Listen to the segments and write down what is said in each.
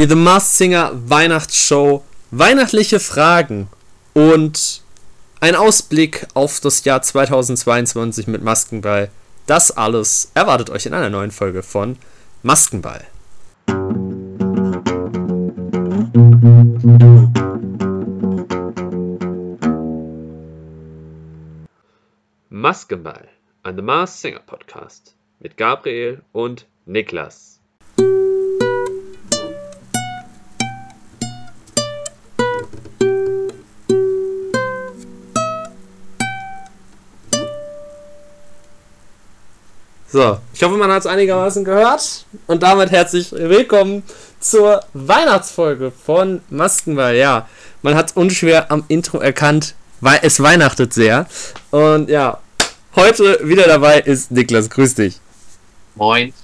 die The Masked Singer Weihnachtsshow, weihnachtliche Fragen und ein Ausblick auf das Jahr 2022 mit Maskenball. Das alles erwartet euch in einer neuen Folge von Maskenball. Maskenball, ein The Mars Singer Podcast mit Gabriel und Niklas. So, ich hoffe, man hat es einigermaßen gehört. Und damit herzlich willkommen zur Weihnachtsfolge von Maskenball. Ja, man hat es unschwer am Intro erkannt, weil es weihnachtet sehr. Und ja, heute wieder dabei ist Niklas. Grüß dich. Moin.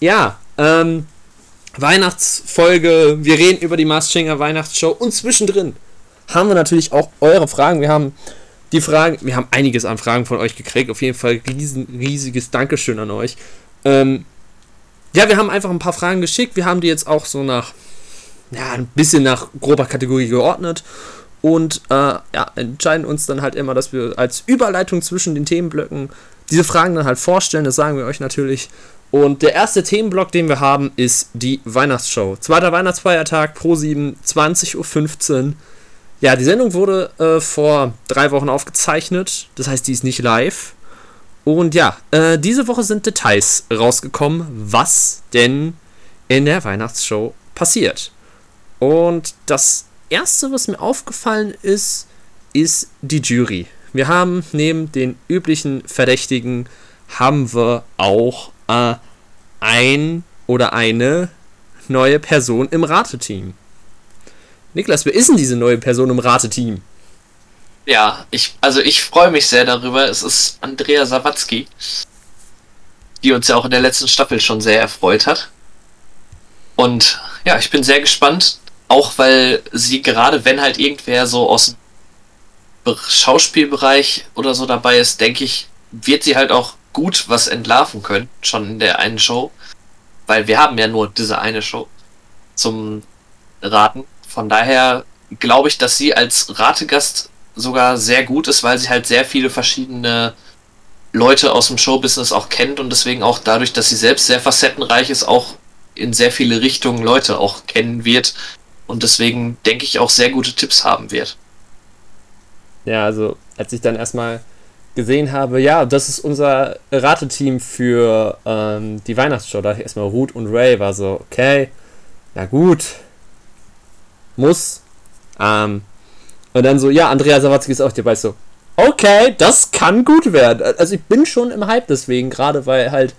Ja, ähm, Weihnachtsfolge. Wir reden über die Maskinger Weihnachtsshow. Und zwischendrin haben wir natürlich auch eure Fragen. Wir haben die Fragen, wir haben einiges an Fragen von euch gekriegt. Auf jeden Fall riesen, riesiges Dankeschön an euch. Ähm, ja, wir haben einfach ein paar Fragen geschickt. Wir haben die jetzt auch so nach, ja, ein bisschen nach grober Kategorie geordnet. Und äh, ja, entscheiden uns dann halt immer, dass wir als Überleitung zwischen den Themenblöcken diese Fragen dann halt vorstellen. Das sagen wir euch natürlich. Und der erste Themenblock, den wir haben, ist die Weihnachtsshow. Zweiter Weihnachtsfeiertag pro 7, 20.15 Uhr. Ja, die Sendung wurde äh, vor drei Wochen aufgezeichnet. Das heißt, die ist nicht live. Und ja, äh, diese Woche sind Details rausgekommen, was denn in der Weihnachtsshow passiert. Und das erste, was mir aufgefallen ist, ist die Jury. Wir haben neben den üblichen Verdächtigen haben wir auch äh, ein oder eine neue Person im Rateteam. Niklas, wer ist denn diese neue Person im Rateteam? Ja, ich, also ich freue mich sehr darüber. Es ist Andrea Sawatzki, die uns ja auch in der letzten Staffel schon sehr erfreut hat. Und ja, ich bin sehr gespannt, auch weil sie gerade, wenn halt irgendwer so aus dem Schauspielbereich oder so dabei ist, denke ich, wird sie halt auch gut was entlarven können, schon in der einen Show. Weil wir haben ja nur diese eine Show zum Raten. Von daher glaube ich, dass sie als Rategast sogar sehr gut ist, weil sie halt sehr viele verschiedene Leute aus dem Showbusiness auch kennt und deswegen auch dadurch, dass sie selbst sehr facettenreich ist, auch in sehr viele Richtungen Leute auch kennen wird und deswegen denke ich auch sehr gute Tipps haben wird. Ja, also als ich dann erstmal gesehen habe, ja, das ist unser Rateteam für ähm, die Weihnachtsshow, da ich erstmal Ruth und Ray war so, okay, na gut, muss. Ähm, und dann so, ja, Andrea Sawatzki ist auch dabei, so, okay, das kann gut werden. Also ich bin schon im Hype deswegen, gerade weil halt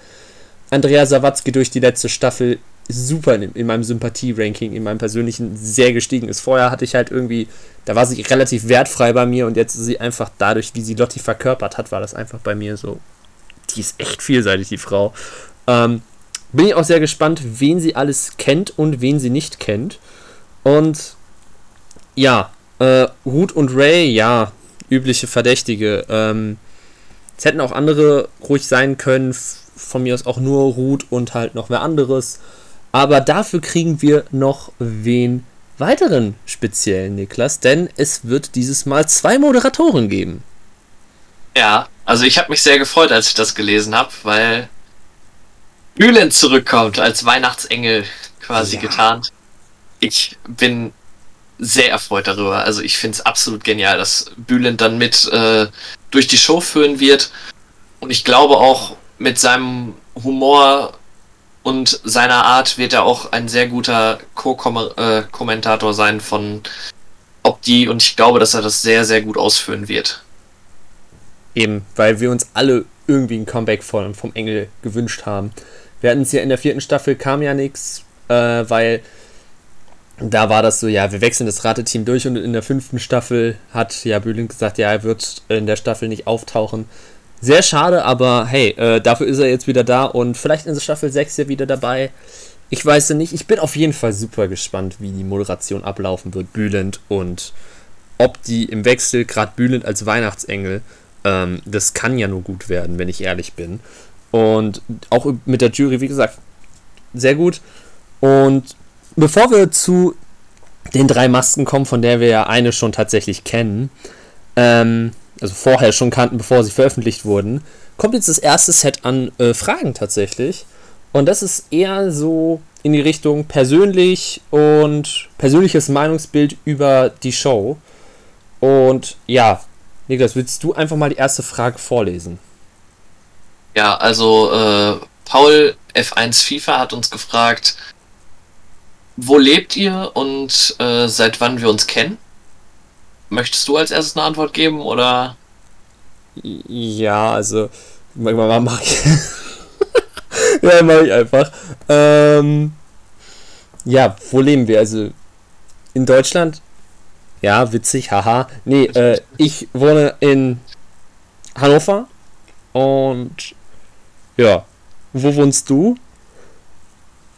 Andrea Sawatzki durch die letzte Staffel super in, in meinem Sympathie-Ranking, in meinem persönlichen sehr gestiegen ist. Vorher hatte ich halt irgendwie, da war sie relativ wertfrei bei mir und jetzt ist sie einfach dadurch, wie sie Lotti verkörpert hat, war das einfach bei mir so, die ist echt vielseitig, die Frau. Ähm, bin ich auch sehr gespannt, wen sie alles kennt und wen sie nicht kennt. Und ja, äh, Ruth und Ray, ja, übliche Verdächtige. Ähm, es hätten auch andere ruhig sein können, von mir aus auch nur Ruth und halt noch wer anderes. Aber dafür kriegen wir noch wen weiteren speziellen Niklas, denn es wird dieses Mal zwei Moderatoren geben. Ja, also ich habe mich sehr gefreut, als ich das gelesen habe, weil Bülent zurückkommt als Weihnachtsengel quasi ja. getarnt ich bin sehr erfreut darüber. Also ich finde es absolut genial, dass Bülent dann mit äh, durch die Show führen wird. Und ich glaube auch mit seinem Humor und seiner Art wird er auch ein sehr guter Co-Kommentator sein von Opti und ich glaube, dass er das sehr, sehr gut ausführen wird. Eben, weil wir uns alle irgendwie ein Comeback vom, vom Engel gewünscht haben. Wir hatten es ja in der vierten Staffel, kam ja nichts, äh, weil da war das so, ja, wir wechseln das Rateteam durch und in der fünften Staffel hat ja Bühling gesagt, ja, er wird in der Staffel nicht auftauchen. Sehr schade, aber hey, äh, dafür ist er jetzt wieder da und vielleicht in der Staffel 6 ja wieder dabei. Ich weiß ja nicht. Ich bin auf jeden Fall super gespannt, wie die Moderation ablaufen wird, Bülent und ob die im Wechsel, gerade Bülent als Weihnachtsengel, ähm, das kann ja nur gut werden, wenn ich ehrlich bin. Und auch mit der Jury, wie gesagt, sehr gut. Und bevor wir zu den drei Masken kommen, von der wir ja eine schon tatsächlich kennen, ähm, also vorher schon kannten, bevor sie veröffentlicht wurden, kommt jetzt das erste Set an äh, Fragen tatsächlich. Und das ist eher so in die Richtung persönlich und persönliches Meinungsbild über die Show. Und ja, Niklas, willst du einfach mal die erste Frage vorlesen? Ja, also äh, Paul F1 FIFA hat uns gefragt, wo lebt ihr und äh, seit wann wir uns kennen? Möchtest du als erstes eine Antwort geben oder? Ja, also mach ich. ja, mach ich einfach. Ähm, ja, wo leben wir? Also in Deutschland? Ja, witzig, haha. Nee, äh, ich wohne in Hannover und ja, wo wohnst du?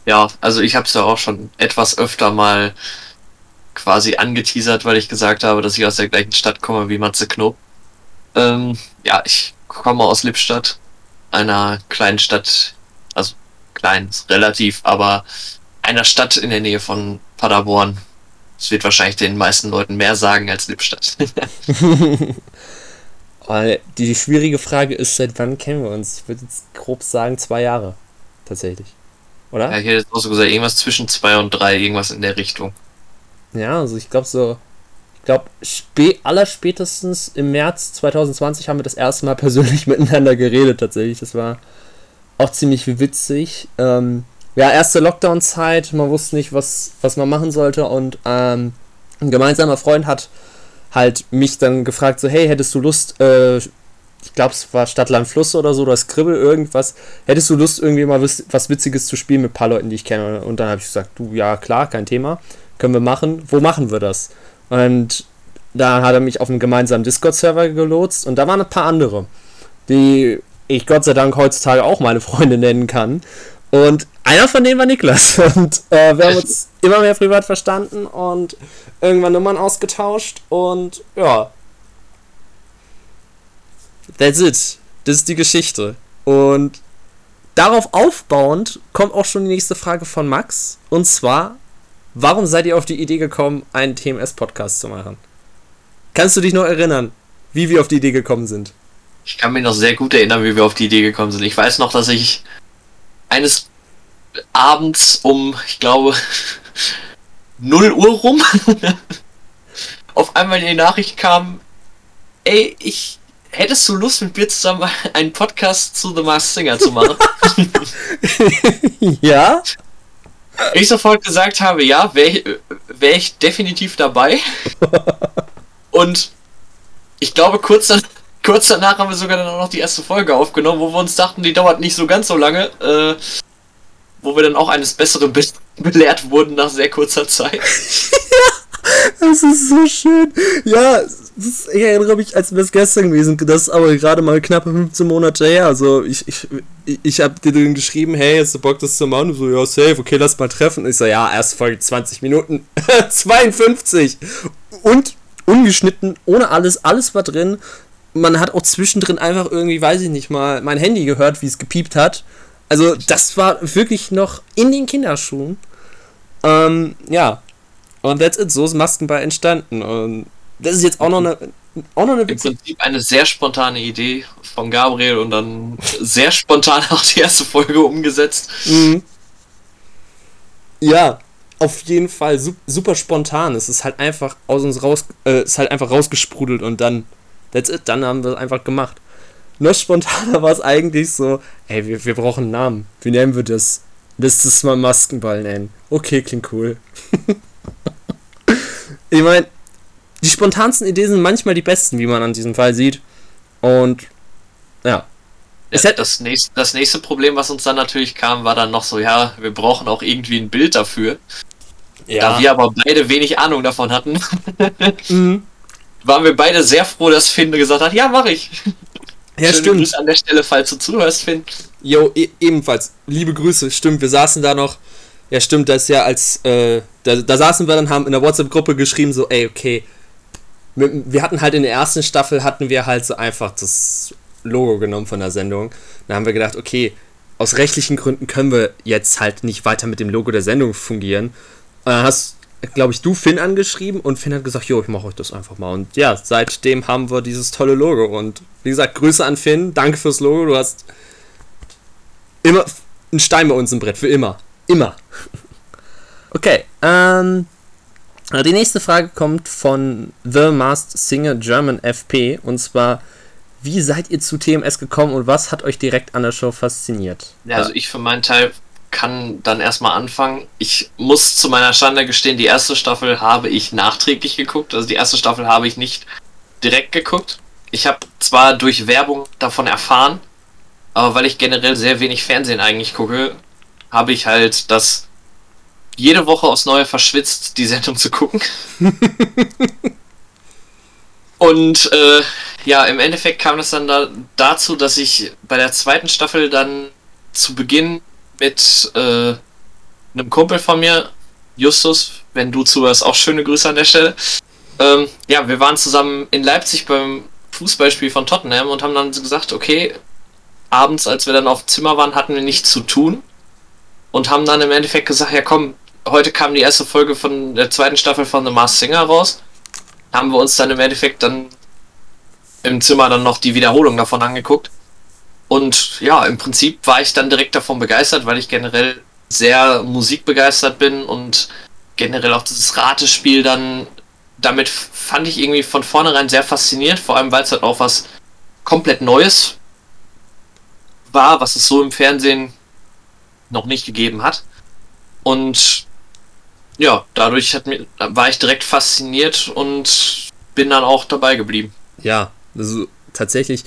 Ja, also ich habe es ja auch schon etwas öfter mal quasi angeteasert, weil ich gesagt habe, dass ich aus der gleichen Stadt komme wie Matze Knob. Ähm, ja, ich komme aus Lippstadt, einer kleinen Stadt, also klein, relativ, aber einer Stadt in der Nähe von Paderborn. Das wird wahrscheinlich den meisten Leuten mehr sagen als Lippstadt. die schwierige Frage ist, seit wann kennen wir uns? Ich würde jetzt grob sagen, zwei Jahre. Tatsächlich. Oder? Ja, ich hätte jetzt auch so gesagt, irgendwas zwischen zwei und drei, irgendwas in der Richtung. Ja, also ich glaube so, ich glaube, spä allerspätestens im März 2020 haben wir das erste Mal persönlich miteinander geredet tatsächlich. Das war auch ziemlich witzig. Ähm, ja, erste Lockdown-Zeit, man wusste nicht, was, was man machen sollte und ähm, ein gemeinsamer Freund hat halt mich dann gefragt, so, hey, hättest du Lust, äh, ich glaube, es war Stadtland Fluss oder so, oder Skribbel, irgendwas. Hättest du Lust, irgendwie mal was, Witziges zu spielen mit ein paar Leuten, die ich kenne? Und dann habe ich gesagt, du, ja, klar, kein Thema. Können wir machen. Wo machen wir das? Und da hat er mich auf einen gemeinsamen Discord-Server gelotst und da waren ein paar andere, die ich Gott sei Dank heutzutage auch meine Freunde nennen kann. Und einer von denen war Niklas. Und äh, wir haben uns immer mehr privat verstanden und irgendwann Nummern ausgetauscht. Und ja, That's it. Das ist die Geschichte. Und darauf aufbauend kommt auch schon die nächste Frage von Max. Und zwar, warum seid ihr auf die Idee gekommen, einen TMS-Podcast zu machen? Kannst du dich noch erinnern, wie wir auf die Idee gekommen sind? Ich kann mich noch sehr gut erinnern, wie wir auf die Idee gekommen sind. Ich weiß noch, dass ich eines abends um, ich glaube, 0 Uhr rum auf einmal die Nachricht kam, ey, ich hättest du Lust mit mir zusammen einen Podcast zu The Masked Singer zu machen? ja? Ich sofort gesagt habe, ja, wäre ich, wär ich definitiv dabei. Und ich glaube, kurz, dann, kurz danach haben wir sogar dann auch noch die erste Folge aufgenommen, wo wir uns dachten, die dauert nicht so ganz so lange. Äh, wo wir dann auch eines Besseren be belehrt wurden nach sehr kurzer Zeit. ja, das ist so schön. Ja, ist, ich erinnere mich, als wäre es gestern gewesen. Das ist aber gerade mal knappe 15 Monate her. Also ich, ich, ich habe dir dann geschrieben, hey, hast du Bock, das zu machen? Du so, ja, safe, okay, lass mal treffen. ich so, ja, erst Folge 20 Minuten. 52! Und ungeschnitten, ohne alles, alles war drin. Man hat auch zwischendrin einfach irgendwie, weiß ich nicht mal, mein Handy gehört, wie es gepiept hat. Also das war wirklich noch in den Kinderschuhen. Ähm, ja. Und that's it. So ist Maskenball entstanden. Und das ist jetzt auch noch eine, auch noch eine Im Prinzip eine sehr spontane Idee von Gabriel und dann sehr spontan auch die erste Folge umgesetzt. Mhm. Ja, auf jeden Fall super spontan. Es ist halt einfach aus uns raus, äh, ist halt einfach rausgesprudelt und dann, that's it, dann haben wir es einfach gemacht. Noch spontaner war es eigentlich so, ey, wir, wir brauchen einen Namen. Wie nennen wir das? Lass das mal Maskenball nennen. Okay, klingt cool. ich meine, die spontansten Ideen sind manchmal die besten, wie man an diesem Fall sieht. Und ja. ja das, nächste, das nächste Problem, was uns dann natürlich kam, war dann noch so, ja, wir brauchen auch irgendwie ein Bild dafür. Ja. Da wir aber beide wenig Ahnung davon hatten, mhm. waren wir beide sehr froh, dass Finn gesagt hat, ja, mach ich. Ja, Schöne stimmt. Grüße an der Stelle, falls du zuhörst, Finn. Jo, e ebenfalls. Liebe Grüße, stimmt. Wir saßen da noch. Ja, stimmt, das ist ja als. Äh, da, da saßen wir dann, haben in der WhatsApp-Gruppe geschrieben, so, ey, okay, wir hatten halt in der ersten Staffel hatten wir halt so einfach das Logo genommen von der Sendung. Da haben wir gedacht, okay, aus rechtlichen Gründen können wir jetzt halt nicht weiter mit dem Logo der Sendung fungieren. dann hast, glaube ich, du Finn angeschrieben und Finn hat gesagt, jo, ich mache euch das einfach mal. Und ja, seitdem haben wir dieses tolle Logo. Und wie gesagt, Grüße an Finn, danke fürs Logo. Du hast immer einen Stein bei uns im Brett, für immer. Immer. Okay, ähm, die nächste Frage kommt von The Masked Singer German FP und zwar, wie seid ihr zu TMS gekommen und was hat euch direkt an der Show fasziniert? Ja, also ich für meinen Teil kann dann erstmal anfangen. Ich muss zu meiner Schande gestehen, die erste Staffel habe ich nachträglich geguckt. Also die erste Staffel habe ich nicht direkt geguckt. Ich habe zwar durch Werbung davon erfahren, aber weil ich generell sehr wenig Fernsehen eigentlich gucke, habe ich halt das jede Woche aufs Neue verschwitzt, die Sendung zu gucken. Und äh, ja, im Endeffekt kam es dann da, dazu, dass ich bei der zweiten Staffel dann zu Beginn mit äh, einem Kumpel von mir, Justus, wenn du zuhörst, auch schöne Grüße an der Stelle. Ähm, ja, wir waren zusammen in Leipzig beim Fußballspiel von Tottenham und haben dann gesagt, okay, abends, als wir dann auf dem Zimmer waren, hatten wir nichts zu tun und haben dann im Endeffekt gesagt, ja komm, heute kam die erste Folge von der zweiten Staffel von The Masked Singer raus. Haben wir uns dann im Endeffekt dann im Zimmer dann noch die Wiederholung davon angeguckt. Und ja, im Prinzip war ich dann direkt davon begeistert, weil ich generell sehr musikbegeistert bin und generell auch dieses Ratespiel dann damit fand ich irgendwie von vornherein sehr fasziniert, vor allem weil es halt auch was komplett Neues war, was es so im Fernsehen noch nicht gegeben hat. Und ja, dadurch hat mir, war ich direkt fasziniert und bin dann auch dabei geblieben. Ja, also tatsächlich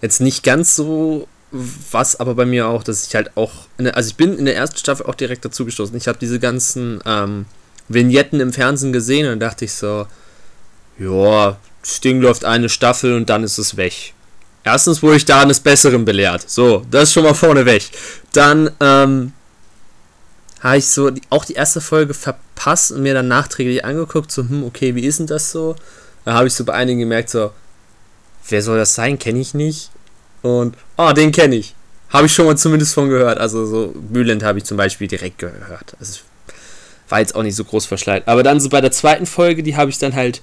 jetzt nicht ganz so was, aber bei mir auch, dass ich halt auch, der, also ich bin in der ersten Staffel auch direkt dazu gestoßen. Ich habe diese ganzen ähm, Vignetten im Fernsehen gesehen und dachte ich so, ja, das Ding läuft eine Staffel und dann ist es weg. Erstens wurde ich da eines Besseren belehrt. So, das ist schon mal vorne weg. Dann, ähm, habe ich so die, auch die erste Folge verpasst und mir dann nachträglich angeguckt, so, hm, okay, wie ist denn das so? Da habe ich so bei einigen gemerkt, so, wer soll das sein? Kenne ich nicht. Und, oh, den kenne ich. Habe ich schon mal zumindest von gehört. Also so Mühlend habe ich zum Beispiel direkt gehört. Also war jetzt auch nicht so groß verschleiert. Aber dann so bei der zweiten Folge, die habe ich dann halt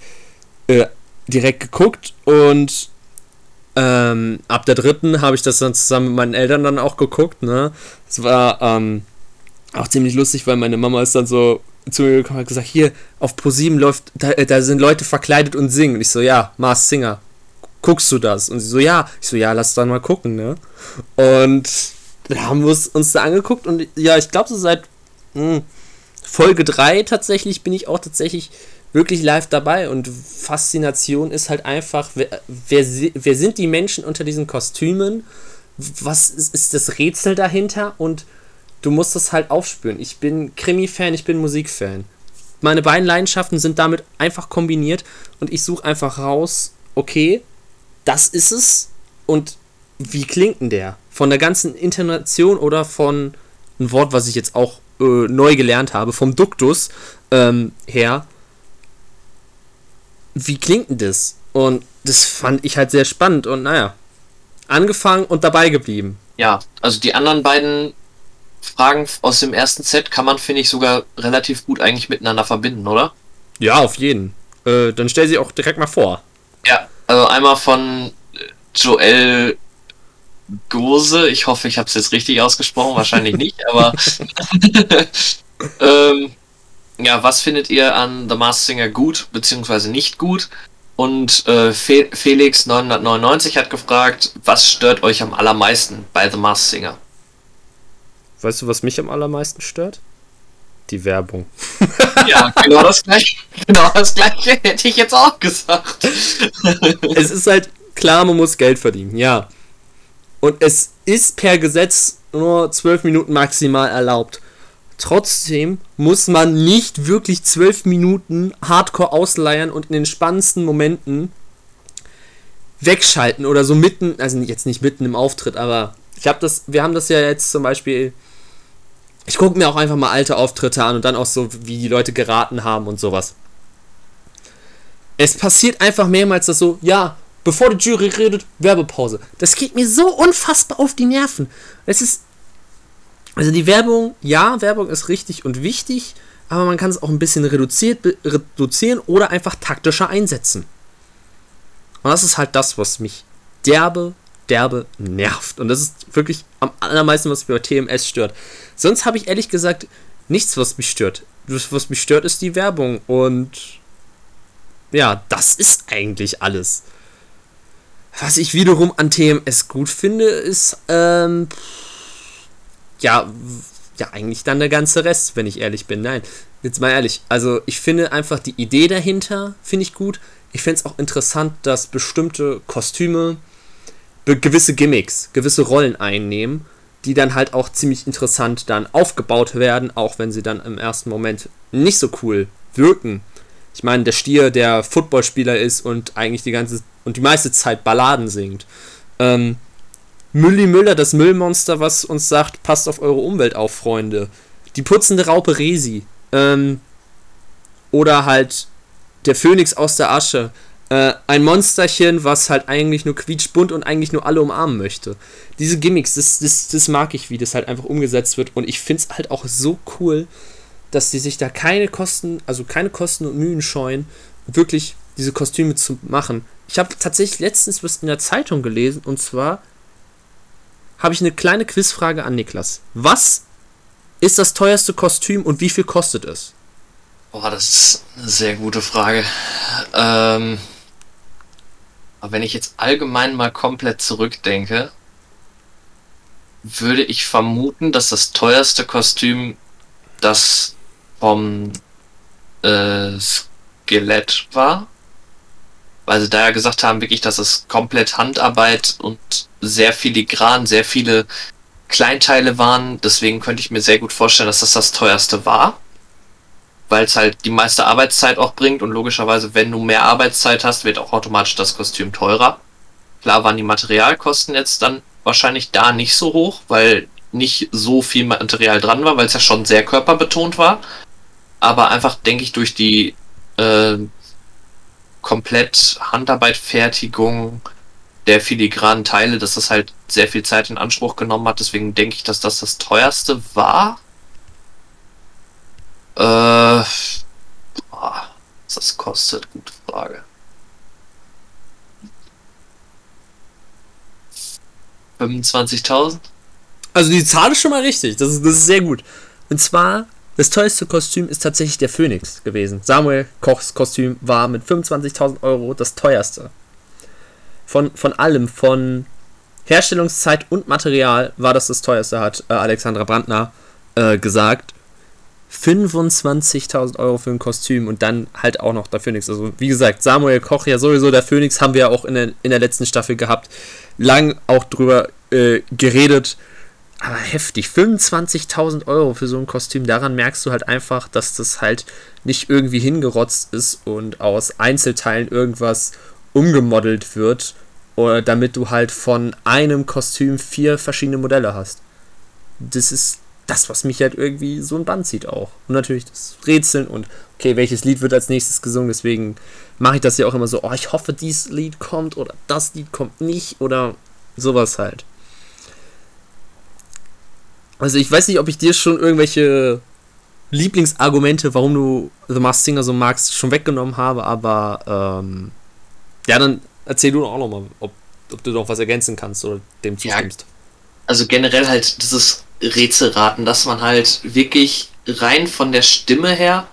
äh, direkt geguckt und ähm, ab der dritten habe ich das dann zusammen mit meinen Eltern dann auch geguckt. Ne, es war ähm, auch ziemlich lustig, weil meine Mama ist dann so zu mir gekommen und hat gesagt, hier auf ProSieben läuft, da, äh, da, sind Leute verkleidet und singen. Und ich so, ja, Mars Singer. Guckst du das? Und sie so, ja. Ich so, ja, lass dann mal gucken, ne? Und dann haben wir uns da angeguckt und ja, ich glaube so seit mh, hm, Folge 3 tatsächlich bin ich auch tatsächlich wirklich live dabei und Faszination ist halt einfach, wer, wer, wer sind die Menschen unter diesen Kostümen? Was ist, ist das Rätsel dahinter? Und du musst das halt aufspüren. Ich bin Krimi-Fan, ich bin Musikfan. Meine beiden Leidenschaften sind damit einfach kombiniert und ich suche einfach raus, okay, das ist es und wie klingt denn der? Von der ganzen Intonation oder von ein Wort, was ich jetzt auch äh, neu gelernt habe, vom Duktus ähm, her. Wie klingt denn das? Und das fand ich halt sehr spannend und naja, angefangen und dabei geblieben. Ja, also die anderen beiden Fragen aus dem ersten Set kann man, finde ich, sogar relativ gut eigentlich miteinander verbinden, oder? Ja, auf jeden. Äh, dann stell sie auch direkt mal vor. Ja, also einmal von Joel Gose. Ich hoffe, ich habe es jetzt richtig ausgesprochen. Wahrscheinlich nicht, aber. ähm, ja, was findet ihr an The Masked Singer gut, beziehungsweise nicht gut? Und äh, Fe Felix 999 hat gefragt, was stört euch am allermeisten bei The Masked Singer? Weißt du, was mich am allermeisten stört? Die Werbung. Ja, genau das gleiche. Genau das gleiche hätte ich jetzt auch gesagt. Es ist halt klar, man muss Geld verdienen, ja. Und es ist per Gesetz nur 12 Minuten maximal erlaubt. Trotzdem muss man nicht wirklich 12 Minuten Hardcore ausleiern und in den spannendsten Momenten wegschalten oder so mitten, also jetzt nicht mitten im Auftritt, aber ich habe das, wir haben das ja jetzt zum Beispiel ich gucke mir auch einfach mal alte Auftritte an und dann auch so, wie die Leute geraten haben und sowas. Es passiert einfach mehrmals, dass so, ja, bevor die Jury redet, Werbepause. Das geht mir so unfassbar auf die Nerven. Es ist. Also die Werbung, ja, Werbung ist richtig und wichtig, aber man kann es auch ein bisschen reduziert, reduzieren oder einfach taktischer einsetzen. Und das ist halt das, was mich derbe, derbe nervt. Und das ist wirklich am allermeisten, was mich bei TMS stört. Sonst habe ich ehrlich gesagt nichts, was mich stört. Das, was mich stört, ist die Werbung. Und ja, das ist eigentlich alles. Was ich wiederum an TMS gut finde, ist, ähm, ja, ja, eigentlich dann der ganze Rest, wenn ich ehrlich bin. Nein, jetzt mal ehrlich. Also, ich finde einfach die Idee dahinter, finde ich gut. Ich finde es auch interessant, dass bestimmte Kostüme gewisse Gimmicks, gewisse Rollen einnehmen, die dann halt auch ziemlich interessant dann aufgebaut werden, auch wenn sie dann im ersten Moment nicht so cool wirken. Ich meine, der Stier, der Footballspieler ist und eigentlich die ganze und die meiste Zeit Balladen singt. Ähm, Mülli Müller, das Müllmonster, was uns sagt, passt auf eure Umwelt auf, Freunde. Die putzende Raupe Resi. Ähm, oder halt der Phönix aus der Asche. Äh, ein Monsterchen, was halt eigentlich nur quietschbunt und eigentlich nur alle umarmen möchte. Diese Gimmicks, das, das, das mag ich, wie das halt einfach umgesetzt wird. Und ich finde es halt auch so cool, dass die sich da keine Kosten, also keine Kosten und Mühen scheuen, wirklich diese Kostüme zu machen. Ich habe tatsächlich letztens was in der Zeitung gelesen und zwar habe ich eine kleine Quizfrage an Niklas. Was ist das teuerste Kostüm und wie viel kostet es? Boah, das ist eine sehr gute Frage. Ähm, aber wenn ich jetzt allgemein mal komplett zurückdenke, würde ich vermuten, dass das teuerste Kostüm das vom äh, Skelett war. Weil sie da ja gesagt haben, wirklich, dass es komplett Handarbeit und sehr filigran, sehr viele Kleinteile waren. Deswegen könnte ich mir sehr gut vorstellen, dass das das teuerste war. Weil es halt die meiste Arbeitszeit auch bringt und logischerweise, wenn du mehr Arbeitszeit hast, wird auch automatisch das Kostüm teurer. Klar waren die Materialkosten jetzt dann wahrscheinlich da nicht so hoch, weil nicht so viel Material dran war, weil es ja schon sehr körperbetont war. Aber einfach, denke ich, durch die äh, komplett Handarbeitfertigung der filigranen Teile, dass das halt sehr viel Zeit in Anspruch genommen hat. Deswegen denke ich, dass das das teuerste war. Äh, was das kostet, gute Frage. 25.000? Also die Zahl ist schon mal richtig. Das ist, das ist sehr gut. Und zwar, das teuerste Kostüm ist tatsächlich der Phönix gewesen. Samuel Kochs Kostüm war mit 25.000 Euro das teuerste. Von, von allem, von Herstellungszeit und Material war das das teuerste, hat äh, Alexandra Brandner äh, gesagt. 25.000 Euro für ein Kostüm und dann halt auch noch der Phönix. Also, wie gesagt, Samuel Koch ja sowieso, der Phönix haben wir ja auch in der, in der letzten Staffel gehabt. Lang auch drüber äh, geredet aber heftig. 25.000 Euro für so ein Kostüm. Daran merkst du halt einfach, dass das halt nicht irgendwie hingerotzt ist und aus Einzelteilen irgendwas umgemodelt wird. Damit du halt von einem Kostüm vier verschiedene Modelle hast. Das ist das, was mich halt irgendwie so ein Band zieht auch. Und natürlich das Rätseln und okay, welches Lied wird als nächstes gesungen. Deswegen mache ich das ja auch immer so, oh, ich hoffe, dieses Lied kommt oder das Lied kommt nicht oder sowas halt. Also ich weiß nicht, ob ich dir schon irgendwelche Lieblingsargumente, warum du The Masked Singer so magst, schon weggenommen habe, aber ähm, ja, dann erzähl du auch nochmal, ob, ob du noch was ergänzen kannst oder dem zustimmst. Ja, also generell halt dieses Rätselraten, dass man halt wirklich rein von der Stimme her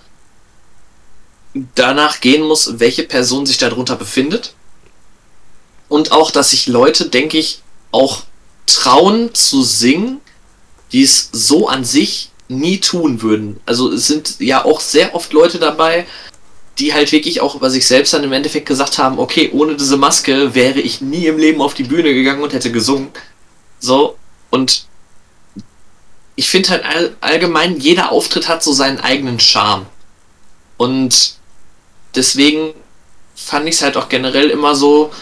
danach gehen muss, welche Person sich darunter befindet. Und auch, dass sich Leute, denke ich, auch trauen zu singen, die es so an sich nie tun würden. Also es sind ja auch sehr oft Leute dabei, die halt wirklich auch über sich selbst dann im Endeffekt gesagt haben, okay, ohne diese Maske wäre ich nie im Leben auf die Bühne gegangen und hätte gesungen. So, und ich finde halt all, allgemein, jeder Auftritt hat so seinen eigenen Charme. Und deswegen fand ich es halt auch generell immer so,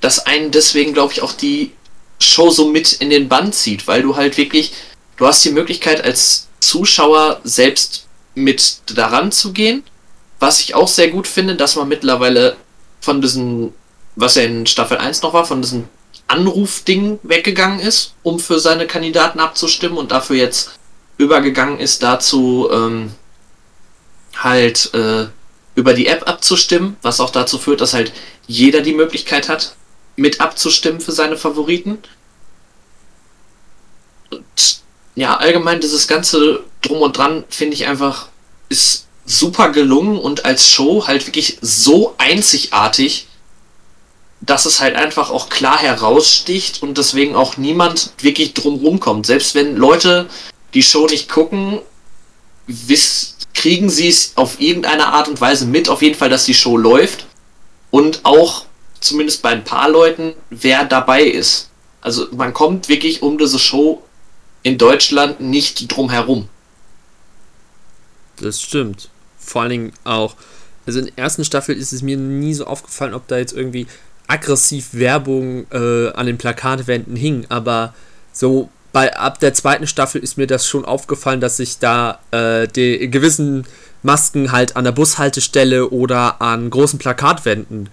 dass einen deswegen, glaube ich, auch die Show so mit in den Band zieht, weil du halt wirklich du hast die Möglichkeit als Zuschauer selbst mit daran zu gehen. Was ich auch sehr gut finde, dass man mittlerweile von diesem, was ja in Staffel 1 noch war, von diesem Anrufding weggegangen ist, um für seine Kandidaten abzustimmen und dafür jetzt übergegangen ist dazu, ähm, halt äh, über die App abzustimmen, was auch dazu führt, dass halt jeder die Möglichkeit hat, mit abzustimmen für seine Favoriten. Und ja, allgemein dieses ganze Drum und Dran finde ich einfach ist super gelungen und als Show halt wirklich so einzigartig, dass es halt einfach auch klar heraussticht und deswegen auch niemand wirklich drumrum kommt. Selbst wenn Leute die Show nicht gucken, kriegen sie es auf irgendeine Art und Weise mit, auf jeden Fall, dass die Show läuft und auch zumindest bei ein paar Leuten, wer dabei ist. Also man kommt wirklich um diese Show in Deutschland nicht drum herum. Das stimmt. Vor allen Dingen auch, also in der ersten Staffel ist es mir nie so aufgefallen, ob da jetzt irgendwie aggressiv Werbung äh, an den Plakatwänden hing, aber so bei ab der zweiten Staffel ist mir das schon aufgefallen, dass ich da äh, die gewissen Masken halt an der Bushaltestelle oder an großen Plakatwänden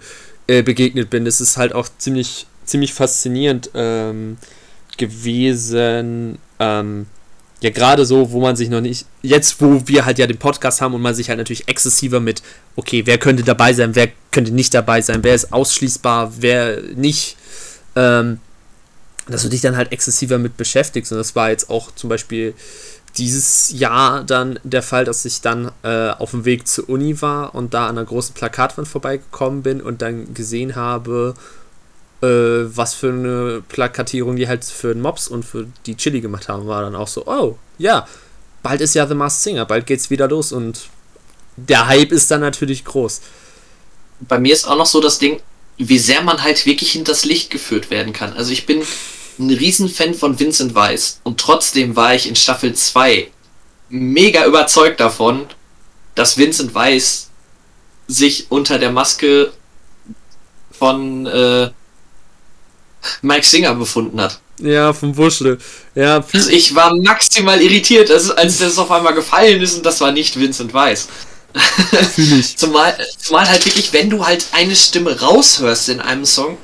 äh, begegnet bin. Das ist halt auch ziemlich ziemlich faszinierend ähm, gewesen. Ähm, ja, gerade so, wo man sich noch nicht, jetzt wo wir halt ja den Podcast haben und man sich halt natürlich exzessiver mit, okay, wer könnte dabei sein, wer könnte nicht dabei sein, wer ist ausschließbar, wer nicht, ähm, dass du dich dann halt exzessiver mit beschäftigst. Und das war jetzt auch zum Beispiel dieses Jahr dann der Fall, dass ich dann äh, auf dem Weg zur Uni war und da an einer großen Plakatwand vorbeigekommen bin und dann gesehen habe, äh, was für eine Plakatierung die halt für den Mops und für die Chili gemacht haben, war dann auch so, oh, ja, bald ist ja The Masked Singer, bald geht's wieder los und der Hype ist dann natürlich groß. Bei mir ist auch noch so das Ding, wie sehr man halt wirklich hinters Licht geführt werden kann. Also ich bin ein Riesenfan von Vincent Weiss und trotzdem war ich in Staffel 2 mega überzeugt davon, dass Vincent Weiss sich unter der Maske von äh, Mike Singer befunden hat. Ja, vom Wuschel. Ja, also ich war maximal irritiert, als, als das auf einmal gefallen ist und das war nicht Vincent Weiss. zumal, zumal halt wirklich, wenn du halt eine Stimme raushörst in einem Song,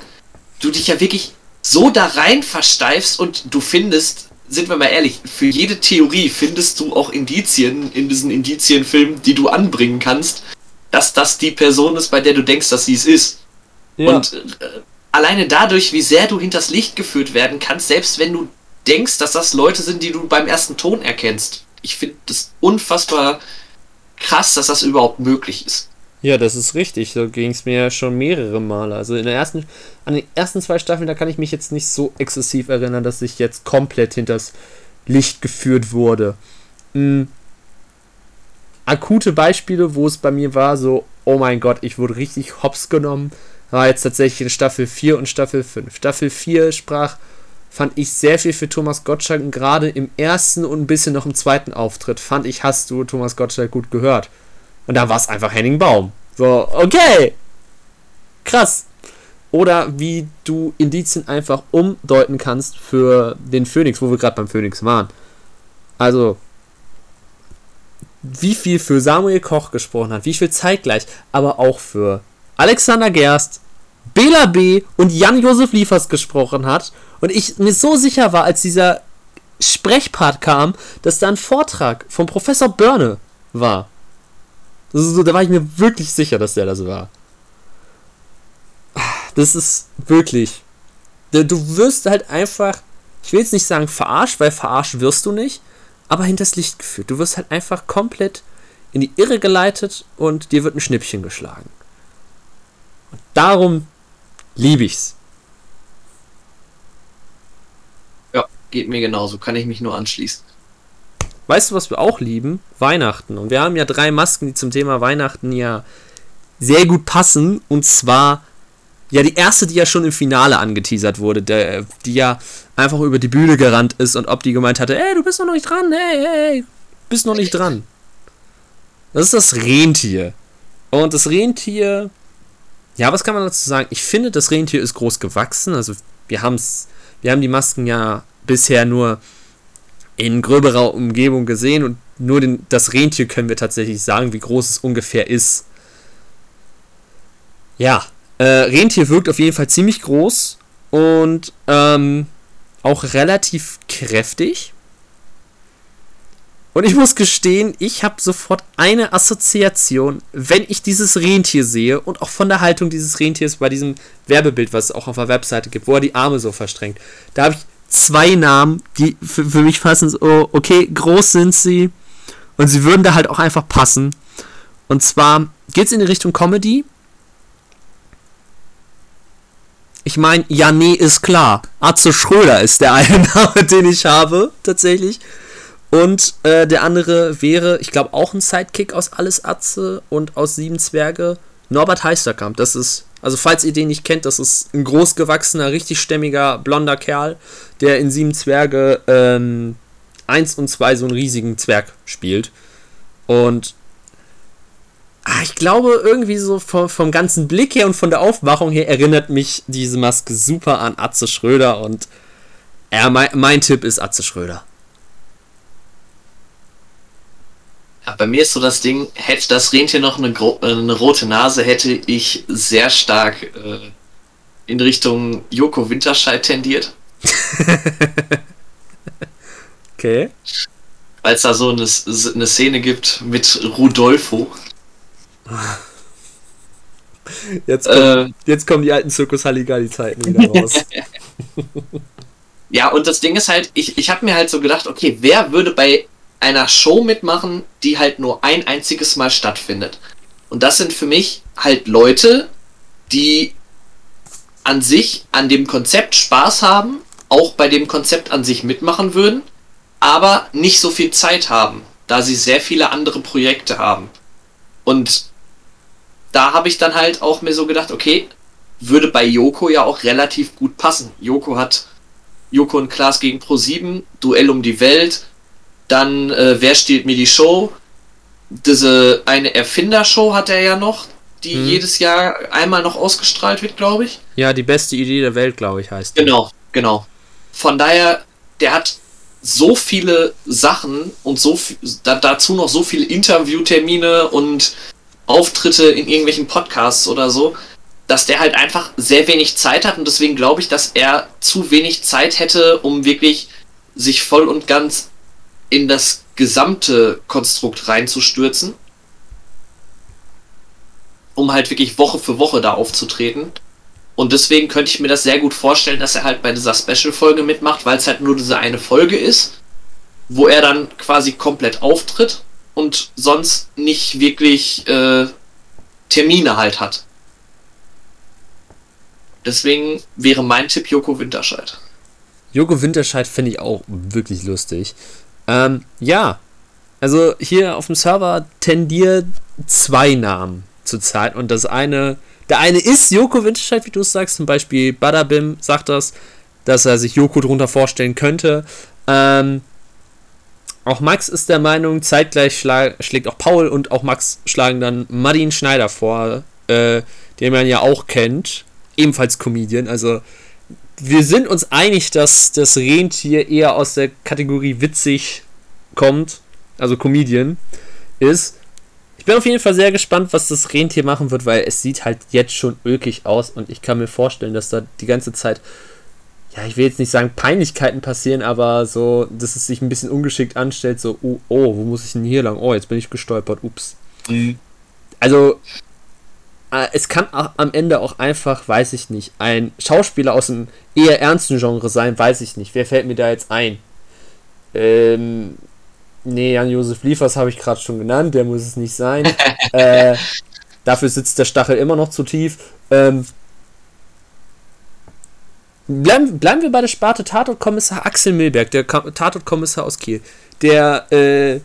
du dich ja wirklich so da rein versteifst und du findest, sind wir mal ehrlich, für jede Theorie findest du auch Indizien in diesen Indizienfilmen, die du anbringen kannst, dass das die Person ist, bei der du denkst, dass sie es ist. Ja. Und äh, alleine dadurch, wie sehr du hinters Licht geführt werden kannst, selbst wenn du denkst, dass das Leute sind, die du beim ersten Ton erkennst. Ich finde das unfassbar krass, dass das überhaupt möglich ist. Ja, das ist richtig. So ging es mir ja schon mehrere Male. Also in der ersten, an den ersten zwei Staffeln, da kann ich mich jetzt nicht so exzessiv erinnern, dass ich jetzt komplett hinters Licht geführt wurde. Mhm. Akute Beispiele, wo es bei mir war, so, oh mein Gott, ich wurde richtig hops genommen war jetzt tatsächlich in Staffel 4 und Staffel 5. Staffel 4 sprach, fand ich sehr viel für Thomas Gottschalk und gerade im ersten und ein bisschen noch im zweiten Auftritt fand ich, hast du Thomas Gottschalk gut gehört. Und da war es einfach Henning Baum. So, okay. Krass. Oder wie du Indizien einfach umdeuten kannst für den Phoenix, wo wir gerade beim Phoenix waren. Also, wie viel für Samuel Koch gesprochen hat, wie viel zeitgleich, aber auch für Alexander Gerst, Bela B. und Jan-Josef Liefers gesprochen hat und ich mir so sicher war, als dieser Sprechpart kam, dass da ein Vortrag von Professor Börne war. So, da war ich mir wirklich sicher, dass der das war. Das ist wirklich. Du wirst halt einfach, ich will jetzt nicht sagen verarscht, weil verarscht wirst du nicht, aber hinters Licht geführt. Du wirst halt einfach komplett in die Irre geleitet und dir wird ein Schnippchen geschlagen. Und darum liebe ich's. Ja, geht mir genauso. Kann ich mich nur anschließen. Weißt du, was wir auch lieben? Weihnachten. Und wir haben ja drei Masken, die zum Thema Weihnachten ja sehr gut passen. Und zwar ja die erste, die ja schon im Finale angeteasert wurde, der, die ja einfach über die Bühne gerannt ist und ob die gemeint hatte, ey, du bist noch nicht dran, hey, hey, bist noch nicht dran. Das ist das Rentier. Und das Rentier ja, was kann man dazu sagen? Ich finde, das Rentier ist groß gewachsen. Also wir haben's, wir haben die Masken ja bisher nur in gröberer Umgebung gesehen und nur den, das Rentier können wir tatsächlich sagen, wie groß es ungefähr ist. Ja, äh, Rentier wirkt auf jeden Fall ziemlich groß und ähm, auch relativ kräftig. Und ich muss gestehen, ich habe sofort eine Assoziation, wenn ich dieses Rentier sehe und auch von der Haltung dieses Rentiers bei diesem Werbebild, was es auch auf der Webseite gibt, wo er die Arme so verstrengt. Da habe ich zwei Namen, die für, für mich fassen so, okay, groß sind sie und sie würden da halt auch einfach passen. Und zwar geht es in die Richtung Comedy. Ich meine, ja, nee, ist klar. Atze Schröder ist der eine Name, den ich habe, tatsächlich. Und äh, der andere wäre, ich glaube, auch ein Sidekick aus Alles Atze und aus Sieben Zwerge, Norbert Heisterkamp. Das ist, also falls ihr den nicht kennt, das ist ein großgewachsener, richtig stämmiger, blonder Kerl, der in Sieben Zwerge ähm, 1 und 2 so einen riesigen Zwerg spielt. Und ah, ich glaube, irgendwie so vom, vom ganzen Blick her und von der Aufmachung her erinnert mich diese Maske super an Atze Schröder und ja, mein, mein Tipp ist Atze Schröder. Ja, bei mir ist so das Ding, hätte das Rentier noch eine, eine rote Nase, hätte ich sehr stark äh, in Richtung Joko Winterscheid tendiert. okay. Weil es da so eine, eine Szene gibt mit Rudolfo. Jetzt, kommt, äh, jetzt kommen die alten Zirkus Halligalli-Zeiten wieder raus. ja, und das Ding ist halt, ich, ich habe mir halt so gedacht, okay, wer würde bei einer Show mitmachen, die halt nur ein einziges Mal stattfindet. Und das sind für mich halt Leute, die an sich an dem Konzept Spaß haben, auch bei dem Konzept an sich mitmachen würden, aber nicht so viel Zeit haben, da sie sehr viele andere Projekte haben. Und da habe ich dann halt auch mir so gedacht, okay, würde bei Joko ja auch relativ gut passen. Joko hat Joko und Klaas gegen Pro7, Duell um die Welt, dann, äh, wer stiehlt mir die Show? Diese eine Erfindershow hat er ja noch, die hm. jedes Jahr einmal noch ausgestrahlt wird, glaube ich. Ja, die beste Idee der Welt, glaube ich, heißt. Genau, die. genau. Von daher, der hat so viele Sachen und so da, dazu noch so viele Interviewtermine und Auftritte in irgendwelchen Podcasts oder so, dass der halt einfach sehr wenig Zeit hat und deswegen glaube ich, dass er zu wenig Zeit hätte, um wirklich sich voll und ganz in das gesamte Konstrukt reinzustürzen, um halt wirklich Woche für Woche da aufzutreten. Und deswegen könnte ich mir das sehr gut vorstellen, dass er halt bei dieser Special-Folge mitmacht, weil es halt nur diese eine Folge ist, wo er dann quasi komplett auftritt und sonst nicht wirklich äh, Termine halt hat. Deswegen wäre mein Tipp Joko Winterscheid. Joko Winterscheid finde ich auch wirklich lustig. Ähm, ja, also hier auf dem Server tendiert zwei Namen zurzeit und das eine, der eine ist Joko Winterscheid, wie du es sagst, zum Beispiel Badabim sagt das, dass er sich Joko drunter vorstellen könnte. Ähm, auch Max ist der Meinung, zeitgleich schlägt auch Paul und auch Max schlagen dann Martin Schneider vor, äh, den man ja auch kennt, ebenfalls Comedian, also wir sind uns einig, dass das Rentier eher aus der Kategorie witzig kommt, also Comedian, ist. Ich bin auf jeden Fall sehr gespannt, was das Rentier machen wird, weil es sieht halt jetzt schon ökig aus und ich kann mir vorstellen, dass da die ganze Zeit, ja, ich will jetzt nicht sagen Peinlichkeiten passieren, aber so, dass es sich ein bisschen ungeschickt anstellt, so, oh, oh wo muss ich denn hier lang? Oh, jetzt bin ich gestolpert, ups. Mhm. Also, es kann am Ende auch einfach, weiß ich nicht, ein Schauspieler aus einem eher ernsten Genre sein, weiß ich nicht. Wer fällt mir da jetzt ein? Ähm, nee, Jan-Josef Liefers habe ich gerade schon genannt, der muss es nicht sein. äh, dafür sitzt der Stachel immer noch zu tief. Ähm, bleiben, bleiben wir bei der Sparte Tatortkommissar Axel Milberg, der Tatortkommissar aus Kiel. Der, äh,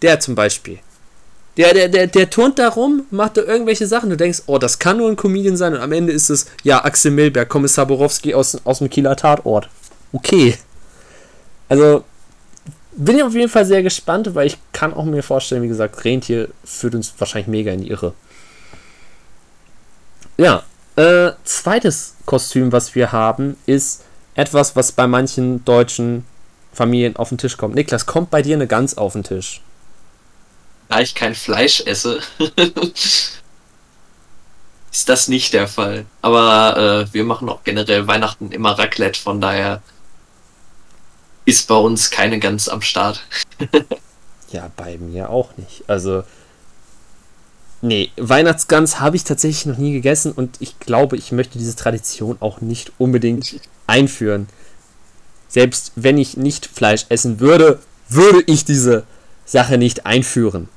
der zum Beispiel. Der, der, der, der turnt da rum, macht da irgendwelche Sachen. Du denkst, oh, das kann nur ein Comedian sein. Und am Ende ist es, ja, Axel Milberg, Kommissar Borowski aus, aus dem Kieler Tatort. Okay. Also, bin ich auf jeden Fall sehr gespannt, weil ich kann auch mir vorstellen, wie gesagt, Rentier führt uns wahrscheinlich mega in die Irre. Ja, äh, zweites Kostüm, was wir haben, ist etwas, was bei manchen deutschen Familien auf den Tisch kommt. Niklas, kommt bei dir eine Gans auf den Tisch? Da ich kein Fleisch esse, ist das nicht der Fall. Aber äh, wir machen auch generell Weihnachten immer Raclette, von daher ist bei uns keine Gans am Start. Ja, bei mir auch nicht. Also, nee, Weihnachtsgans habe ich tatsächlich noch nie gegessen und ich glaube, ich möchte diese Tradition auch nicht unbedingt einführen. Selbst wenn ich nicht Fleisch essen würde, würde ich diese Sache nicht einführen.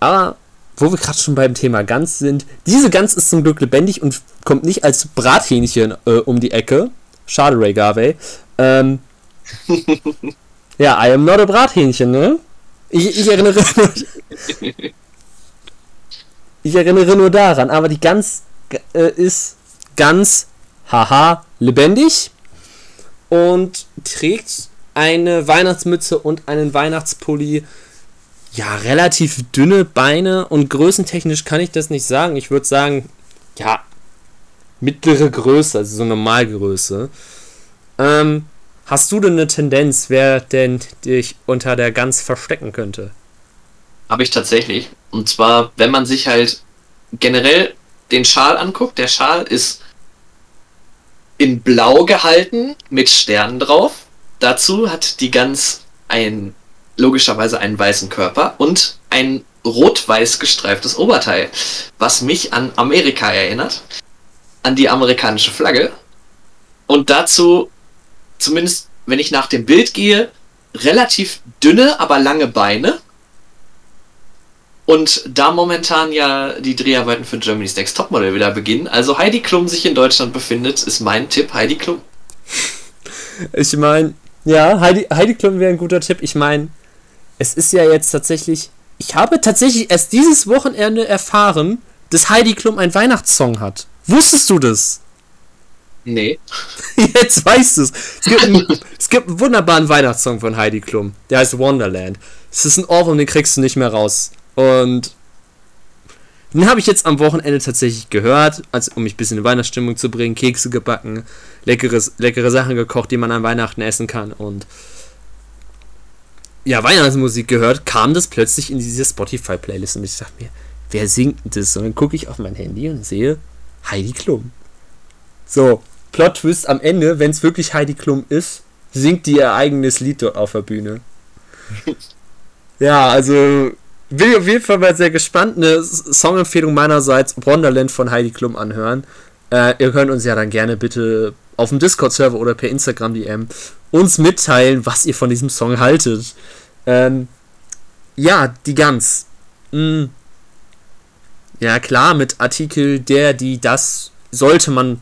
Aber wo wir gerade schon beim Thema Gans sind, diese Gans ist zum Glück lebendig und kommt nicht als Brathähnchen äh, um die Ecke. Schade, Ray Garvey. Ähm, ja, I am not a Brathähnchen, ne? Ich, ich erinnere nur, ich erinnere nur daran, aber die Gans äh, ist ganz, haha, lebendig und trägt eine Weihnachtsmütze und einen Weihnachtspulli. Ja, relativ dünne Beine und größentechnisch kann ich das nicht sagen. Ich würde sagen, ja, mittlere Größe, also so Normalgröße. Ähm, hast du denn eine Tendenz, wer denn dich unter der Gans verstecken könnte? Habe ich tatsächlich. Und zwar, wenn man sich halt generell den Schal anguckt, der Schal ist in Blau gehalten mit Sternen drauf. Dazu hat die Gans ein logischerweise einen weißen Körper und ein rot-weiß gestreiftes Oberteil, was mich an Amerika erinnert, an die amerikanische Flagge. Und dazu, zumindest wenn ich nach dem Bild gehe, relativ dünne, aber lange Beine. Und da momentan ja die Dreharbeiten für Germany's Next Topmodel wieder beginnen, also Heidi Klum sich in Deutschland befindet, ist mein Tipp Heidi Klum. Ich meine, ja, Heidi, Heidi Klum wäre ein guter Tipp. Ich meine, es ist ja jetzt tatsächlich. Ich habe tatsächlich erst dieses Wochenende erfahren, dass Heidi Klum einen Weihnachtssong hat. Wusstest du das? Nee. Jetzt weißt du es. Es gibt, einen, es gibt einen wunderbaren Weihnachtssong von Heidi Klum. Der heißt Wonderland. Es ist ein Ohrwurm, den kriegst du nicht mehr raus. Und den habe ich jetzt am Wochenende tatsächlich gehört, also um mich ein bisschen in Weihnachtsstimmung zu bringen. Kekse gebacken, leckeres, leckere Sachen gekocht, die man an Weihnachten essen kann. Und ja, Weihnachtsmusik gehört, kam das plötzlich in diese Spotify-Playlist. Und ich dachte mir, wer singt das? Und dann gucke ich auf mein Handy und sehe Heidi Klum. So, Plot-Twist am Ende, wenn es wirklich Heidi Klum ist, singt die ihr eigenes Lied dort auf der Bühne. ja, also bin auf jeden Fall mal sehr gespannt. Eine Songempfehlung meinerseits: Wonderland von Heidi Klum anhören. Äh, ihr könnt uns ja dann gerne bitte auf dem Discord-Server oder per Instagram-DM uns mitteilen, was ihr von diesem Song haltet. Ähm, ja, die Gans. Mm. Ja, klar, mit Artikel der, die, das sollte man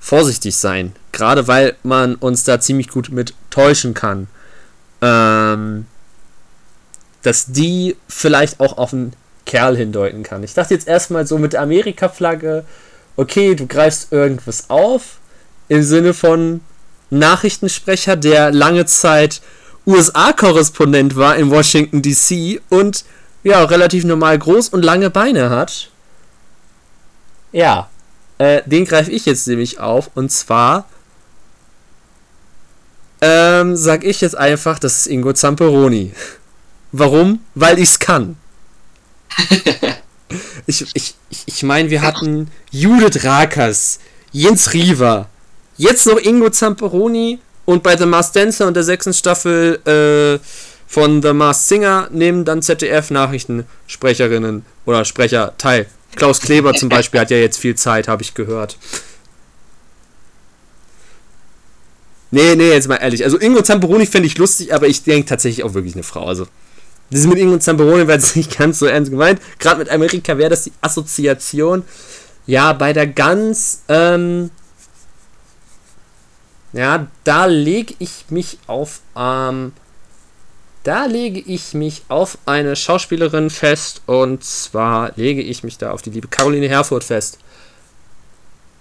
vorsichtig sein. Gerade weil man uns da ziemlich gut mit täuschen kann. Ähm, dass die vielleicht auch auf einen Kerl hindeuten kann. Ich dachte jetzt erstmal so mit Amerika-Flagge, okay, du greifst irgendwas auf im Sinne von Nachrichtensprecher, der lange Zeit USA-Korrespondent war in Washington DC und ja, relativ normal groß und lange Beine hat. Ja, äh, den greife ich jetzt nämlich auf und zwar ähm, sag ich jetzt einfach, das ist Ingo Zamperoni. Warum? Weil ich's kann. ich ich, ich meine, wir hatten Judith Rakers, Jens Riever, jetzt noch Ingo Zamperoni und bei The Masked Dancer und der sechsten Staffel äh, von The Masked Singer nehmen dann ZDF-Nachrichtensprecherinnen oder Sprecher teil. Klaus Kleber zum Beispiel hat ja jetzt viel Zeit, habe ich gehört. Nee, nee, jetzt mal ehrlich. Also Ingo Zamperoni fände ich lustig, aber ich denke tatsächlich auch wirklich eine Frau. Also das mit Ingo Zamperoni wäre jetzt nicht ganz so ernst gemeint. Gerade mit Amerika wäre das die Assoziation. Ja, bei der Gans, ähm, ja, da lege ich mich auf, ähm, da lege ich mich auf eine Schauspielerin fest und zwar lege ich mich da auf die liebe Caroline Herfurth fest.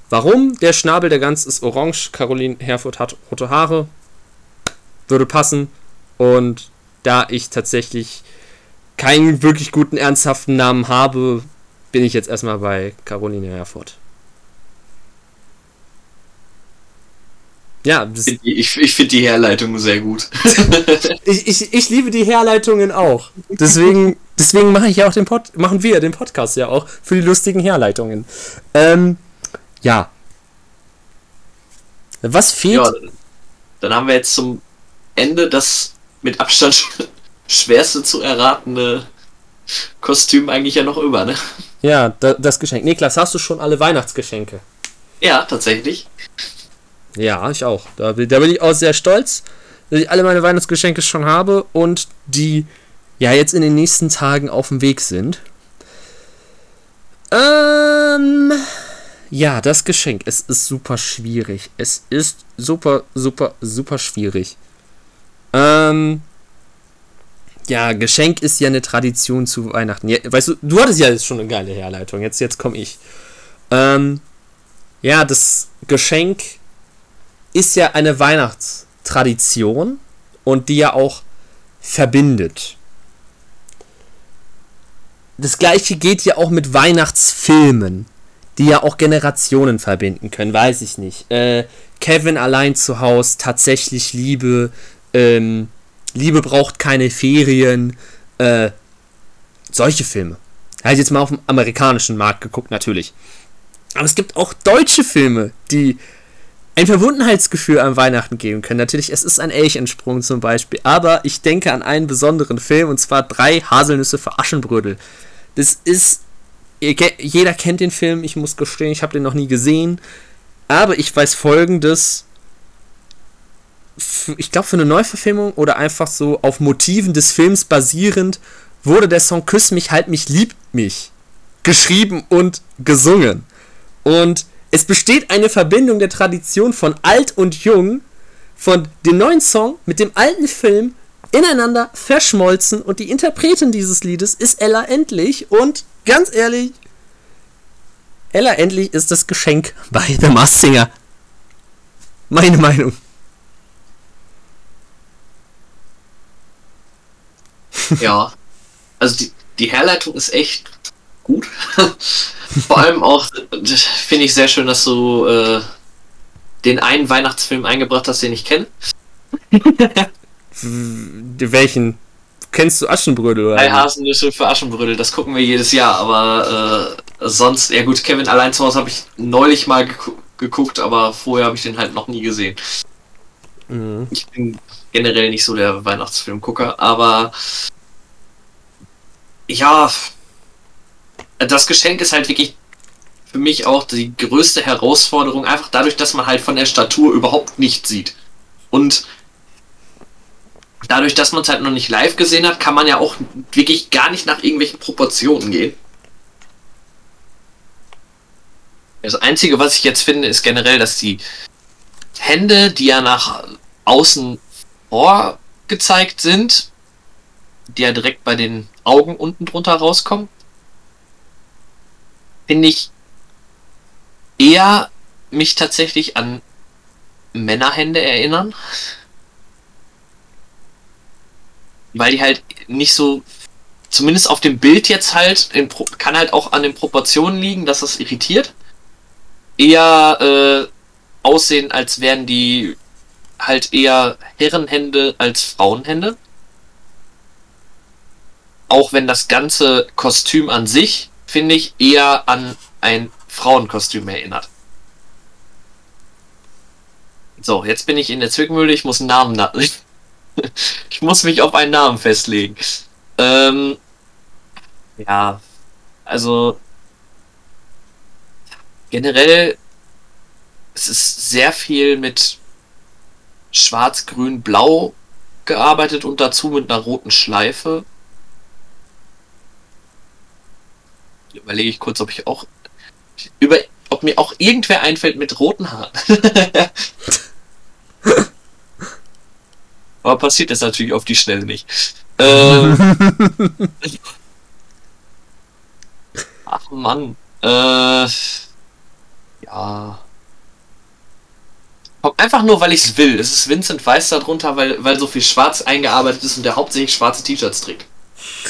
Warum? Der Schnabel der Gans ist orange, Caroline Herfurth hat rote Haare, würde passen und da ich tatsächlich keinen wirklich guten, ernsthaften Namen habe, bin ich jetzt erstmal bei Caroline Herford. Ja, ich, ich finde die Herleitung sehr gut. ich, ich, ich liebe die Herleitungen auch. Deswegen, deswegen mache ich ja auch den Pod, machen wir den Podcast ja auch für die lustigen Herleitungen. Ähm, ja. Was fehlt? Ja, dann haben wir jetzt zum Ende das mit Abstand schwerste zu erratende Kostüm eigentlich ja noch über, ne? Ja, da, das Geschenk. Niklas, hast du schon alle Weihnachtsgeschenke? Ja, tatsächlich. Ja, ich auch. Da, bin- da bin ich auch sehr stolz, dass ich alle meine Weihnachtsgeschenke schon habe und die ja jetzt in den nächsten Tagen auf dem Weg sind. Ähm, ja, das Geschenk. Es ist super schwierig. Es ist super, super, super schwierig. Ähm, ja, Geschenk ist ja eine Tradition zu Weihnachten. Ja, weißt du, du hattest ja jetzt schon eine geile Herleitung. Jetzt, jetzt komme ich. Ähm, ja, das Geschenk ist ja eine Weihnachtstradition und die ja auch verbindet. Das gleiche geht ja auch mit Weihnachtsfilmen, die ja auch Generationen verbinden können, weiß ich nicht. Äh, Kevin allein zu Hause, tatsächlich Liebe, ähm, Liebe braucht keine Ferien, äh, solche Filme. Halt jetzt mal auf dem amerikanischen Markt geguckt, natürlich. Aber es gibt auch deutsche Filme, die ein Verbundenheitsgefühl an Weihnachten geben können. Natürlich, es ist ein Elchensprung zum Beispiel, aber ich denke an einen besonderen Film und zwar drei Haselnüsse für Aschenbrödel. Das ist, jeder kennt den Film, ich muss gestehen, ich habe den noch nie gesehen, aber ich weiß folgendes, ich glaube für eine Neuverfilmung oder einfach so auf Motiven des Films basierend, wurde der Song Küss mich, halt mich, liebt mich geschrieben und gesungen. Und es besteht eine Verbindung der Tradition von alt und jung, von dem neuen Song mit dem alten Film ineinander verschmolzen und die Interpretin dieses Liedes ist Ella Endlich und ganz ehrlich, Ella Endlich ist das Geschenk bei The Masked Singer. Meine Meinung. Ja. Also die, die Herleitung ist echt gut. Vor allem auch finde ich sehr schön, dass du äh, den einen Weihnachtsfilm eingebracht hast, den ich kenne. Welchen? Kennst du Aschenbrödel oder? Drei Haselnüsse für Aschenbrödel, das gucken wir jedes Jahr, aber äh, sonst, ja gut, Kevin allein zu Hause habe ich neulich mal gegu geguckt, aber vorher habe ich den halt noch nie gesehen. Mhm. Ich bin generell nicht so der Weihnachtsfilmgucker, aber ja, das Geschenk ist halt wirklich für mich auch die größte Herausforderung, einfach dadurch, dass man halt von der Statur überhaupt nicht sieht. Und dadurch, dass man es halt noch nicht live gesehen hat, kann man ja auch wirklich gar nicht nach irgendwelchen Proportionen gehen. Das Einzige, was ich jetzt finde, ist generell, dass die Hände, die ja nach außen vorgezeigt sind, die ja direkt bei den Augen unten drunter rauskommen, finde ich eher mich tatsächlich an Männerhände erinnern. Weil die halt nicht so, zumindest auf dem Bild jetzt halt, in, kann halt auch an den Proportionen liegen, dass das irritiert. Eher äh, aussehen, als wären die halt eher Herrenhände als Frauenhände. Auch wenn das ganze Kostüm an sich, finde ich, eher an ein Frauenkostüm erinnert. So, jetzt bin ich in der Zwickmühle, ich muss einen Namen na Ich muss mich auf einen Namen festlegen. Ähm, ja, also generell es ist sehr viel mit Schwarz, Grün, Blau gearbeitet und dazu mit einer roten Schleife. Überlege ich kurz, ob ich auch über, ob mir auch irgendwer einfällt mit roten Haaren. Aber passiert das natürlich auf die Schnelle nicht. Ähm, ach Mann. Äh, ja. Einfach nur, weil ich es will. Es ist Vincent Weiss darunter, weil, weil so viel Schwarz eingearbeitet ist und der hauptsächlich schwarze T-Shirts trägt.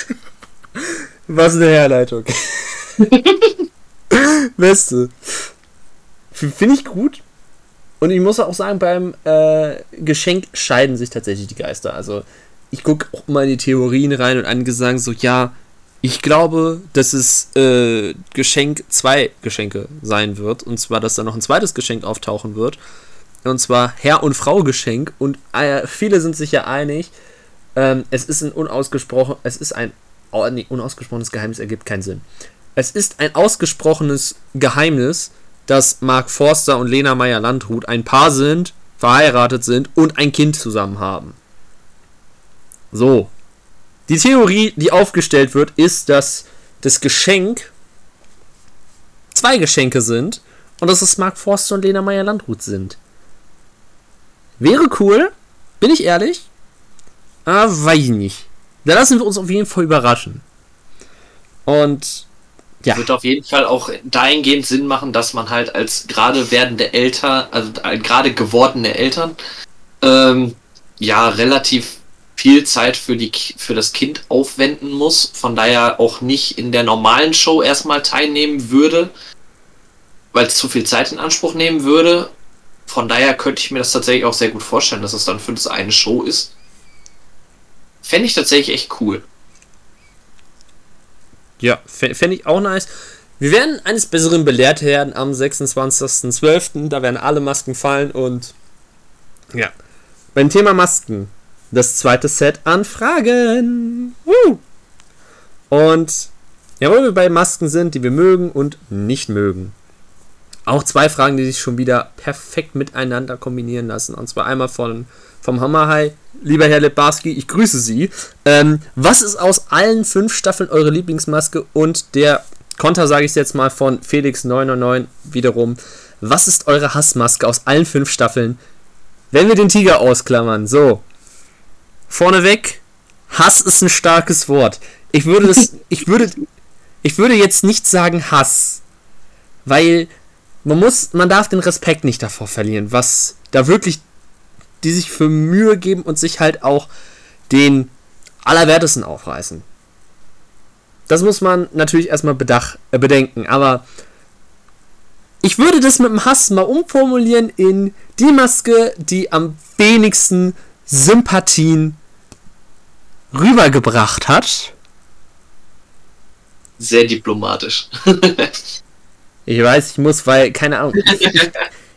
Was eine Herleitung. Beste. Finde ich gut. Und ich muss auch sagen, beim äh, Geschenk scheiden sich tatsächlich die Geister. Also, ich gucke auch mal in die Theorien rein und einige sagen so, ja, ich glaube, dass es äh, Geschenk zwei Geschenke sein wird. Und zwar, dass da noch ein zweites Geschenk auftauchen wird. Und zwar Herr- und Frau-Geschenk. Und äh, viele sind sich ja einig, Ähm, es ist ein unausgesprochen, es ist ein unausgesprochenes Geheimnis ergibt keinen Sinn. Es ist ein ausgesprochenes Geheimnis, dass Mark Forster und Lena Meyer-Landrut ein Paar sind, verheiratet sind und ein Kind zusammen haben. So. Die Theorie, die aufgestellt wird, ist, dass das Geschenk zwei Geschenke sind und dass es Mark Forster und Lena Meyer-Landrut sind. Wäre cool, bin ich ehrlich, aber weiß ich nicht. Da lassen wir uns auf jeden Fall überraschen. Und ja. Wird auf jeden Fall auch dahingehend Sinn machen, dass man halt als gerade werdende Eltern, also gerade gewordene Eltern, ähm, ja, relativ viel Zeit für, die, für das Kind aufwenden muss, von daher auch nicht in der normalen Show erstmal teilnehmen würde, weil es zu viel Zeit in Anspruch nehmen würde. Von daher könnte ich mir das tatsächlich auch sehr gut vorstellen, dass es dann für das eine Show ist. Fände ich tatsächlich echt cool. Ja, fände ich auch nice. Wir werden eines Besseren belehrt werden am 26.12. Da werden alle Masken fallen und ja. Beim Thema Masken, das zweite Set an Fragen. Woo! Und ja, wo wir bei Masken sind, die wir mögen und nicht mögen. Auch zwei Fragen, die sich schon wieder perfekt miteinander kombinieren lassen. Und zwar einmal von, vom Hammerhai. Lieber Herr Lebarski, ich grüße Sie. Ähm, was ist aus allen fünf Staffeln eure Lieblingsmaske? Und der Konter, sage ich jetzt mal, von Felix999 wiederum. Was ist eure Hassmaske aus allen fünf Staffeln? Wenn wir den Tiger ausklammern, so. Vorneweg, Hass ist ein starkes Wort. Ich würde das, ich würde, ich würde jetzt nicht sagen Hass, weil man muss, man darf den Respekt nicht davor verlieren, was da wirklich die sich für Mühe geben und sich halt auch den Allerwertesten aufreißen. Das muss man natürlich erstmal bedach, äh, bedenken, aber ich würde das mit dem Hass mal umformulieren in die Maske, die am wenigsten Sympathien rübergebracht hat. Sehr diplomatisch. Ich weiß, ich muss, weil, keine Ahnung.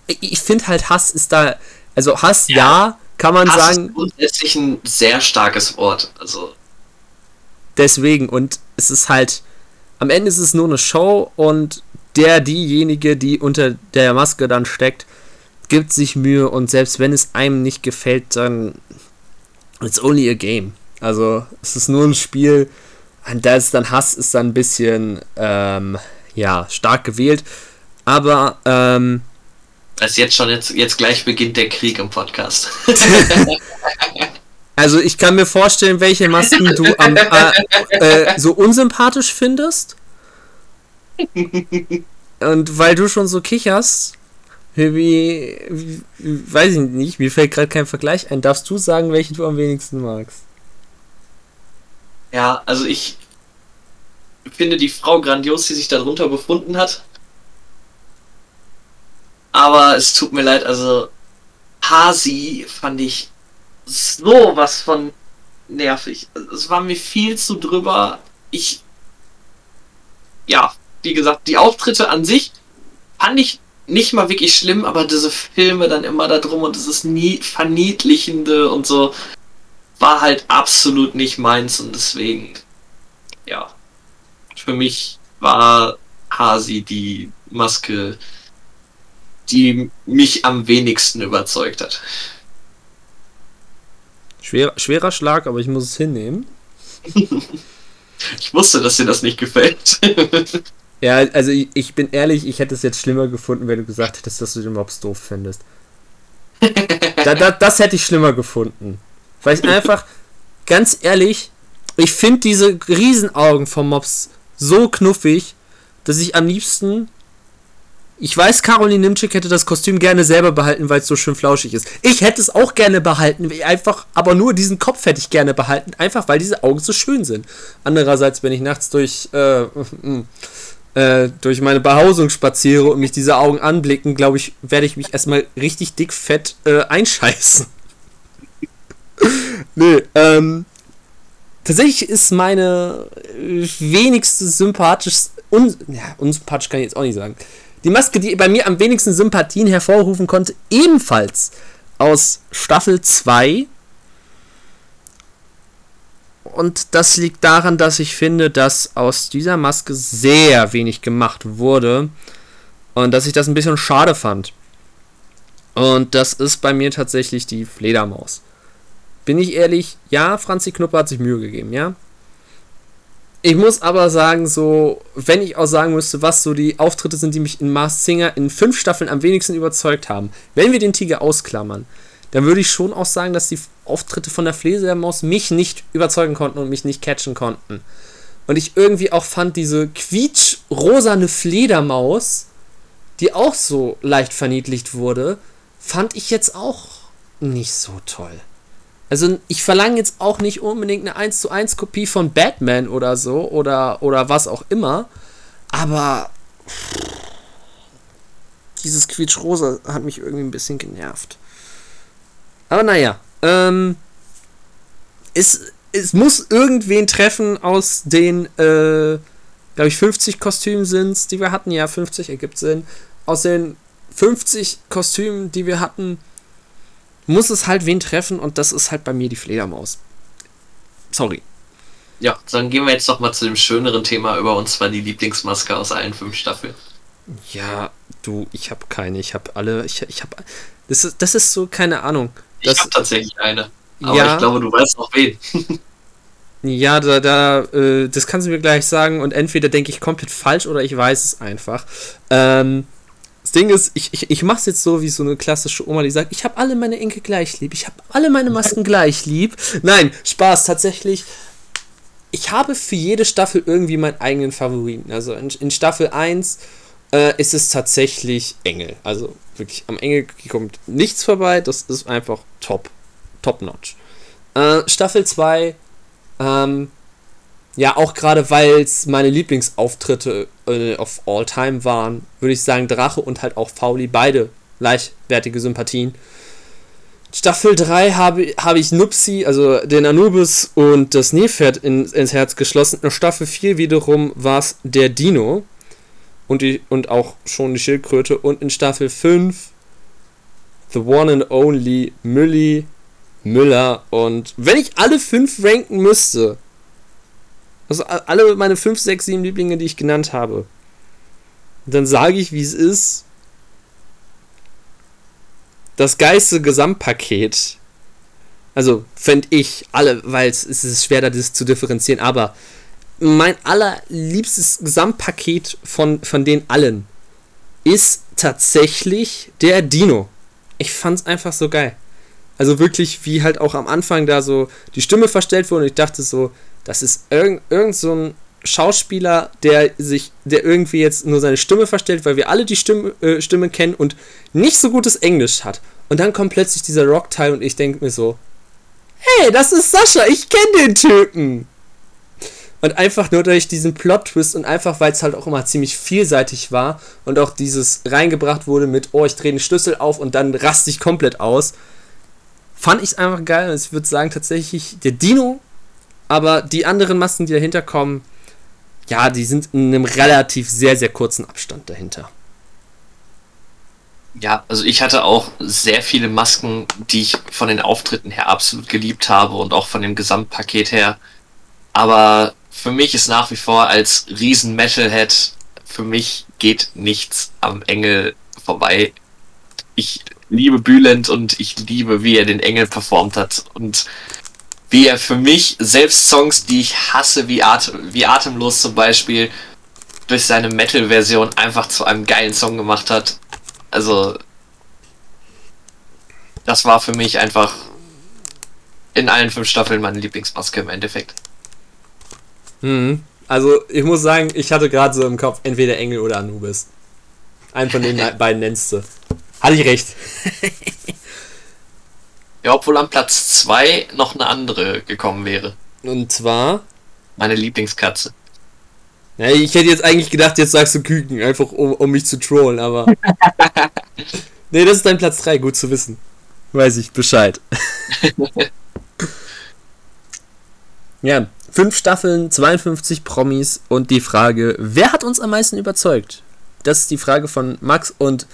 ich, ich finde halt, Hass ist da. Also Hass, ja, ja kann man Hass sagen. Ist grundsätzlich ein sehr starkes Wort. Also. Deswegen, und es ist halt. Am Ende ist es nur eine Show und der, diejenige, die unter der Maske dann steckt, gibt sich Mühe und selbst wenn es einem nicht gefällt, dann. It's only a game. Also, es ist nur ein Spiel. Und da ist dann Hass, ist dann ein bisschen. Ähm, ja, stark gewählt. Aber, ähm, also jetzt schon, jetzt, jetzt gleich beginnt der Krieg im Podcast. also ich kann mir vorstellen, welche Masken du am, äh, äh, so unsympathisch findest. Und weil du schon so kicherst, wie, wie, weiß ich nicht, mir fällt gerade kein Vergleich ein. Darfst du sagen, welchen du am wenigsten magst? Ja, also ich, finde die Frau grandios, die sich darunter befunden hat. Aber es tut mir leid, also Hasi fand ich so was von nervig. Es war mir viel zu drüber. Ich. Ja, wie gesagt, die Auftritte an sich fand ich nicht mal wirklich schlimm, aber diese Filme dann immer da drum und dieses nie verniedlichende und so war halt absolut nicht meins und deswegen, ja, für mich war Hasi die Maske, die mich am wenigsten überzeugt hat. Schwer, schwerer Schlag, aber ich muss es hinnehmen. ich wusste, dass dir das nicht gefällt. ja, also ich, ich, bin ehrlich, ich hätte es jetzt schlimmer gefunden, wenn du gesagt hättest, dass du den Mobs doof findest. da, da, das hätte ich schlimmer gefunden. Weil ich einfach, ganz ehrlich, ich finde diese Riesenaugen vom Mobs so knuffig, dass ich am liebsten. Ich weiß, Caroline Nimczyk hätte das Kostüm gerne selber behalten, weil es so schön flauschig ist. Ich hätte es auch gerne behalten, einfach, aber nur diesen Kopf hätte ich gerne behalten, einfach weil diese Augen so schön sind. Andererseits, wenn ich nachts durch, äh, äh, durch meine Behausung spaziere und mich diese Augen anblicken, glaube ich, werde ich mich erstmal richtig dick fett äh, einscheißen. nee, ähm, Tatsächlich ist meine äh, wenigste sympathisch, un, ja, unsympathisch kann ich jetzt auch nicht sagen. Die Maske, die bei mir am wenigsten Sympathien hervorrufen konnte, ebenfalls aus Staffel 2. Und das liegt daran, dass ich finde, dass aus dieser Maske sehr wenig gemacht wurde. Und dass ich das ein bisschen schade fand. Und das ist bei mir tatsächlich die Fledermaus. Bin ich ehrlich, ja, Franzi Knuppe hat sich Mühe gegeben, ja. Ich muss aber sagen, so, wenn ich auch sagen müsste, was so die Auftritte sind, die mich in Mars Singer in fünf Staffeln am wenigsten überzeugt haben, wenn wir den Tiger ausklammern, dann würde ich schon auch sagen, dass die Auftritte von der Fledermaus mich nicht überzeugen konnten und mich nicht catchen konnten. Und ich irgendwie auch fand, diese quietsch-rosane Fledermaus, die auch so leicht verniedlicht wurde, fand ich jetzt auch nicht so toll. Also ich verlange jetzt auch nicht unbedingt eine 1 zu 1 Kopie von Batman oder so oder, oder was auch immer. Aber dieses Quietsch-Rosa hat mich irgendwie ein bisschen genervt. Aber naja, ähm, es, es muss irgendwen treffen aus den, äh, glaube ich, 50 Kostümen sind die wir hatten. Ja, 50 ergibt Sinn. Aus den 50 Kostümen, die wir hatten, muss es halt wen treffen und das ist halt bei mir die Fledermaus. Sorry. Ja, dann gehen wir jetzt doch mal zu dem schöneren Thema über und zwar die Lieblingsmaske aus allen fünf Staffeln. Ja, du, ich habe keine. Ich habe alle. Ich, ich habe. Das ist, das ist so, keine Ahnung. Das, ich habe tatsächlich eine. Aber ja, ich glaube, du weißt auch wen. ja, da, da, äh, das kannst du mir gleich sagen und entweder denke ich komplett falsch oder ich weiß es einfach. Ähm, das Ding ist, ich, ich, ich mache es jetzt so wie so eine klassische Oma, die sagt, ich habe alle meine Enkel gleich lieb, ich habe alle meine Masken gleich lieb. Nein, Spaß, tatsächlich. Ich habe für jede Staffel irgendwie meinen eigenen Favoriten. Also in, in Staffel 1 äh, ist es tatsächlich Engel. Also wirklich, am Engel kommt nichts vorbei, das ist einfach top. Top notch. Äh, Staffel 2, ähm, ja, auch gerade weil es meine Lieblingsauftritte äh, of all time waren, würde ich sagen, Drache und halt auch Fauli, beide gleichwertige Sympathien. Staffel 3 habe, habe ich Nupsi, also den Anubis und das Nilpferd in, ins Herz geschlossen. In Staffel 4 wiederum war es der Dino und, die, und auch schon die Schildkröte. Und in Staffel 5 The One and Only Mülli, Müller. Und wenn ich alle fünf ranken müsste, also alle meine 5, 6, 7 Lieblinge, die ich genannt habe. Dann sage ich, wie es ist. Das geilste Gesamtpaket. Also, fände ich alle, weil es ist schwer, das zu differenzieren, aber mein allerliebstes Gesamtpaket von, von den allen ist tatsächlich der Dino. Ich fand's einfach so geil. Also wirklich, wie halt auch am Anfang da so die Stimme verstellt wurde und ich dachte so, das ist irgend, irgend so ein Schauspieler, der sich, der irgendwie jetzt nur seine Stimme verstellt, weil wir alle die Stimme, äh, Stimme kennen und nicht so gutes Englisch hat. Und dann kommt plötzlich dieser Rock-Teil und ich denke mir so, hey, das ist Sascha, ich kenne den Typen. Und einfach nur durch diesen Plot-Twist und einfach, weil es halt auch immer ziemlich vielseitig war und auch dieses reingebracht wurde mit, oh, ich drehe den Schlüssel auf und dann raste ich komplett aus, fand ich es einfach geil. Und ich würde sagen, tatsächlich, der Dino aber die anderen Masken, die dahinter kommen, ja, die sind in einem relativ sehr, sehr kurzen Abstand dahinter. Ja, also ich hatte auch sehr viele Masken, die ich von den Auftritten her absolut geliebt habe und auch von dem Gesamtpaket her. Aber für mich ist nach wie vor als riesen Metalhead, für mich geht nichts am Engel vorbei. Ich liebe Bülent und ich liebe, wie er den Engel performt hat. Und wie er für mich selbst Songs, die ich hasse, wie, Atem, wie Atemlos zum Beispiel, durch seine Metal-Version einfach zu einem geilen Song gemacht hat. Also, das war für mich einfach in allen fünf Staffeln meine Lieblingsmaske im Endeffekt. Hm. Also, ich muss sagen, ich hatte gerade so im Kopf entweder Engel oder Anubis. Einen von den beiden nennst du. Hatte ich recht. Ja, obwohl an Platz 2 noch eine andere gekommen wäre. Und zwar? Meine Lieblingskatze. Ja, ich hätte jetzt eigentlich gedacht, jetzt sagst du Küken, einfach um, um mich zu trollen, aber. nee, das ist dein Platz 3, gut zu wissen. Weiß ich Bescheid. ja, fünf Staffeln, 52 Promis und die Frage, wer hat uns am meisten überzeugt? Das ist die Frage von Max und